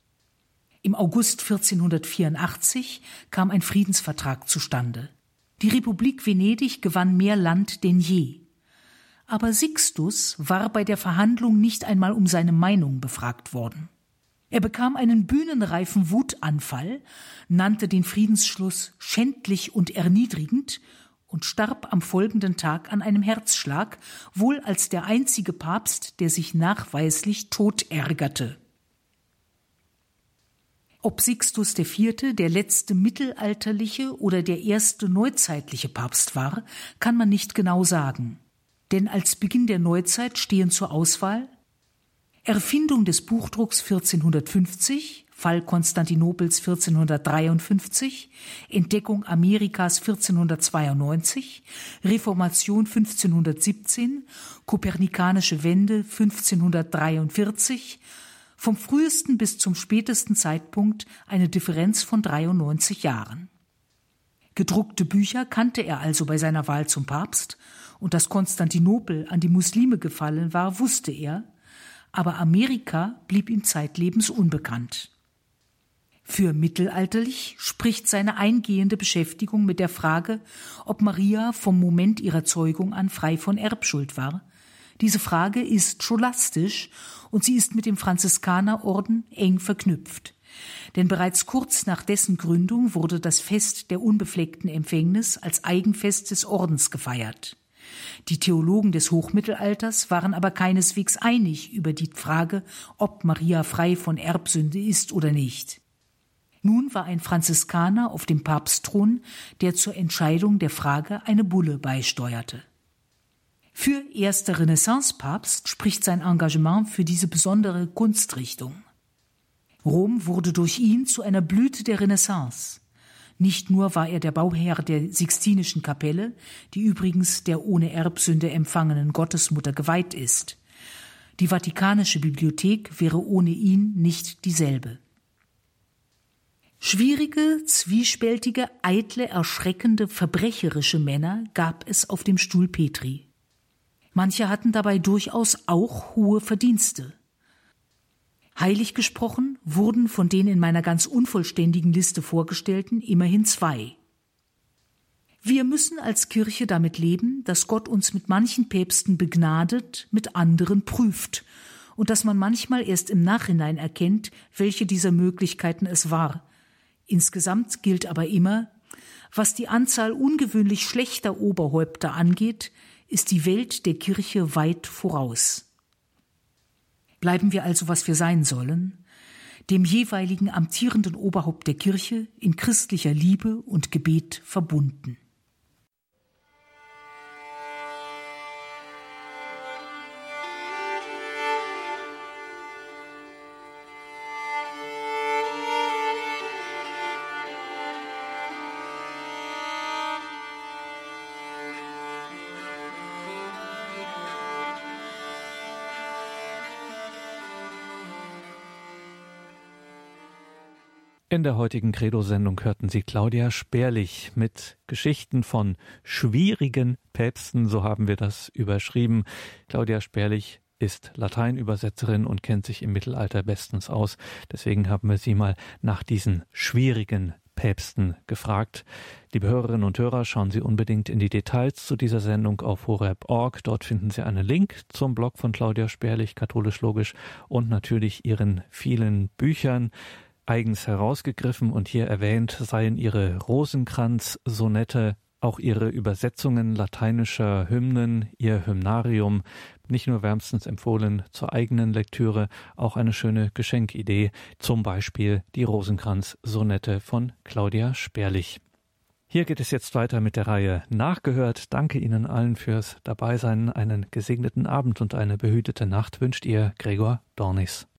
Im August 1484 kam ein Friedensvertrag zustande. Die Republik Venedig gewann mehr Land denn je. Aber Sixtus war bei der Verhandlung nicht einmal um seine Meinung befragt worden. Er bekam einen bühnenreifen Wutanfall, nannte den Friedensschluss schändlich und erniedrigend und starb am folgenden Tag an einem Herzschlag, wohl als der einzige Papst, der sich nachweislich tot ärgerte. Ob Sixtus IV. der letzte mittelalterliche oder der erste neuzeitliche Papst war, kann man nicht genau sagen. Denn als Beginn der Neuzeit stehen zur Auswahl Erfindung des Buchdrucks 1450, Fall Konstantinopels 1453, Entdeckung Amerikas 1492, Reformation 1517, Kopernikanische Wende 1543, vom frühesten bis zum spätesten Zeitpunkt eine Differenz von 93 Jahren. Gedruckte Bücher kannte er also bei seiner Wahl zum Papst, und dass Konstantinopel an die Muslime gefallen war, wusste er, aber Amerika blieb ihm zeitlebens unbekannt. Für mittelalterlich spricht seine eingehende Beschäftigung mit der Frage, ob Maria vom Moment ihrer Zeugung an frei von Erbschuld war. Diese Frage ist scholastisch und sie ist mit dem Franziskanerorden eng verknüpft. Denn bereits kurz nach dessen Gründung wurde das Fest der unbefleckten Empfängnis als Eigenfest des Ordens gefeiert. Die Theologen des Hochmittelalters waren aber keineswegs einig über die Frage, ob Maria frei von Erbsünde ist oder nicht. Nun war ein Franziskaner auf dem Papstthron, der zur Entscheidung der Frage eine Bulle beisteuerte. Für erster Renaissance-Papst spricht sein Engagement für diese besondere Kunstrichtung. Rom wurde durch ihn zu einer Blüte der Renaissance. Nicht nur war er der Bauherr der Sixtinischen Kapelle, die übrigens der ohne Erbsünde empfangenen Gottesmutter geweiht ist. Die Vatikanische Bibliothek wäre ohne ihn nicht dieselbe. Schwierige, zwiespältige, eitle, erschreckende, verbrecherische Männer gab es auf dem Stuhl Petri. Manche hatten dabei durchaus auch hohe Verdienste. Heilig gesprochen wurden von den in meiner ganz unvollständigen Liste vorgestellten immerhin zwei. Wir müssen als Kirche damit leben, dass Gott uns mit manchen Päpsten begnadet, mit anderen prüft und dass man manchmal erst im Nachhinein erkennt, welche dieser Möglichkeiten es war, Insgesamt gilt aber immer, was die Anzahl ungewöhnlich schlechter Oberhäupter angeht, ist die Welt der Kirche weit voraus. Bleiben wir also, was wir sein sollen, dem jeweiligen amtierenden Oberhaupt der Kirche in christlicher Liebe und Gebet verbunden.
In der heutigen Credo-Sendung hörten Sie Claudia Sperlich mit Geschichten von schwierigen Päpsten, so haben wir das überschrieben. Claudia Sperlich ist Lateinübersetzerin und kennt sich im Mittelalter bestens aus. Deswegen haben wir sie mal nach diesen schwierigen Päpsten gefragt. Liebe Hörerinnen und Hörer, schauen Sie unbedingt in die Details zu dieser Sendung auf horeb.org. Dort finden Sie einen Link zum Blog von Claudia Sperlich, katholisch logisch, und natürlich ihren vielen Büchern eigens herausgegriffen und hier erwähnt seien ihre Rosenkranz-Sonette, auch ihre Übersetzungen lateinischer Hymnen, ihr Hymnarium, nicht nur wärmstens empfohlen zur eigenen Lektüre, auch eine schöne Geschenkidee, zum Beispiel die Rosenkranz-Sonette von Claudia Sperlich. Hier geht es jetzt weiter mit der Reihe Nachgehört. Danke Ihnen allen fürs Dabeisein. Einen gesegneten Abend und eine behütete Nacht wünscht Ihr Gregor Dornis.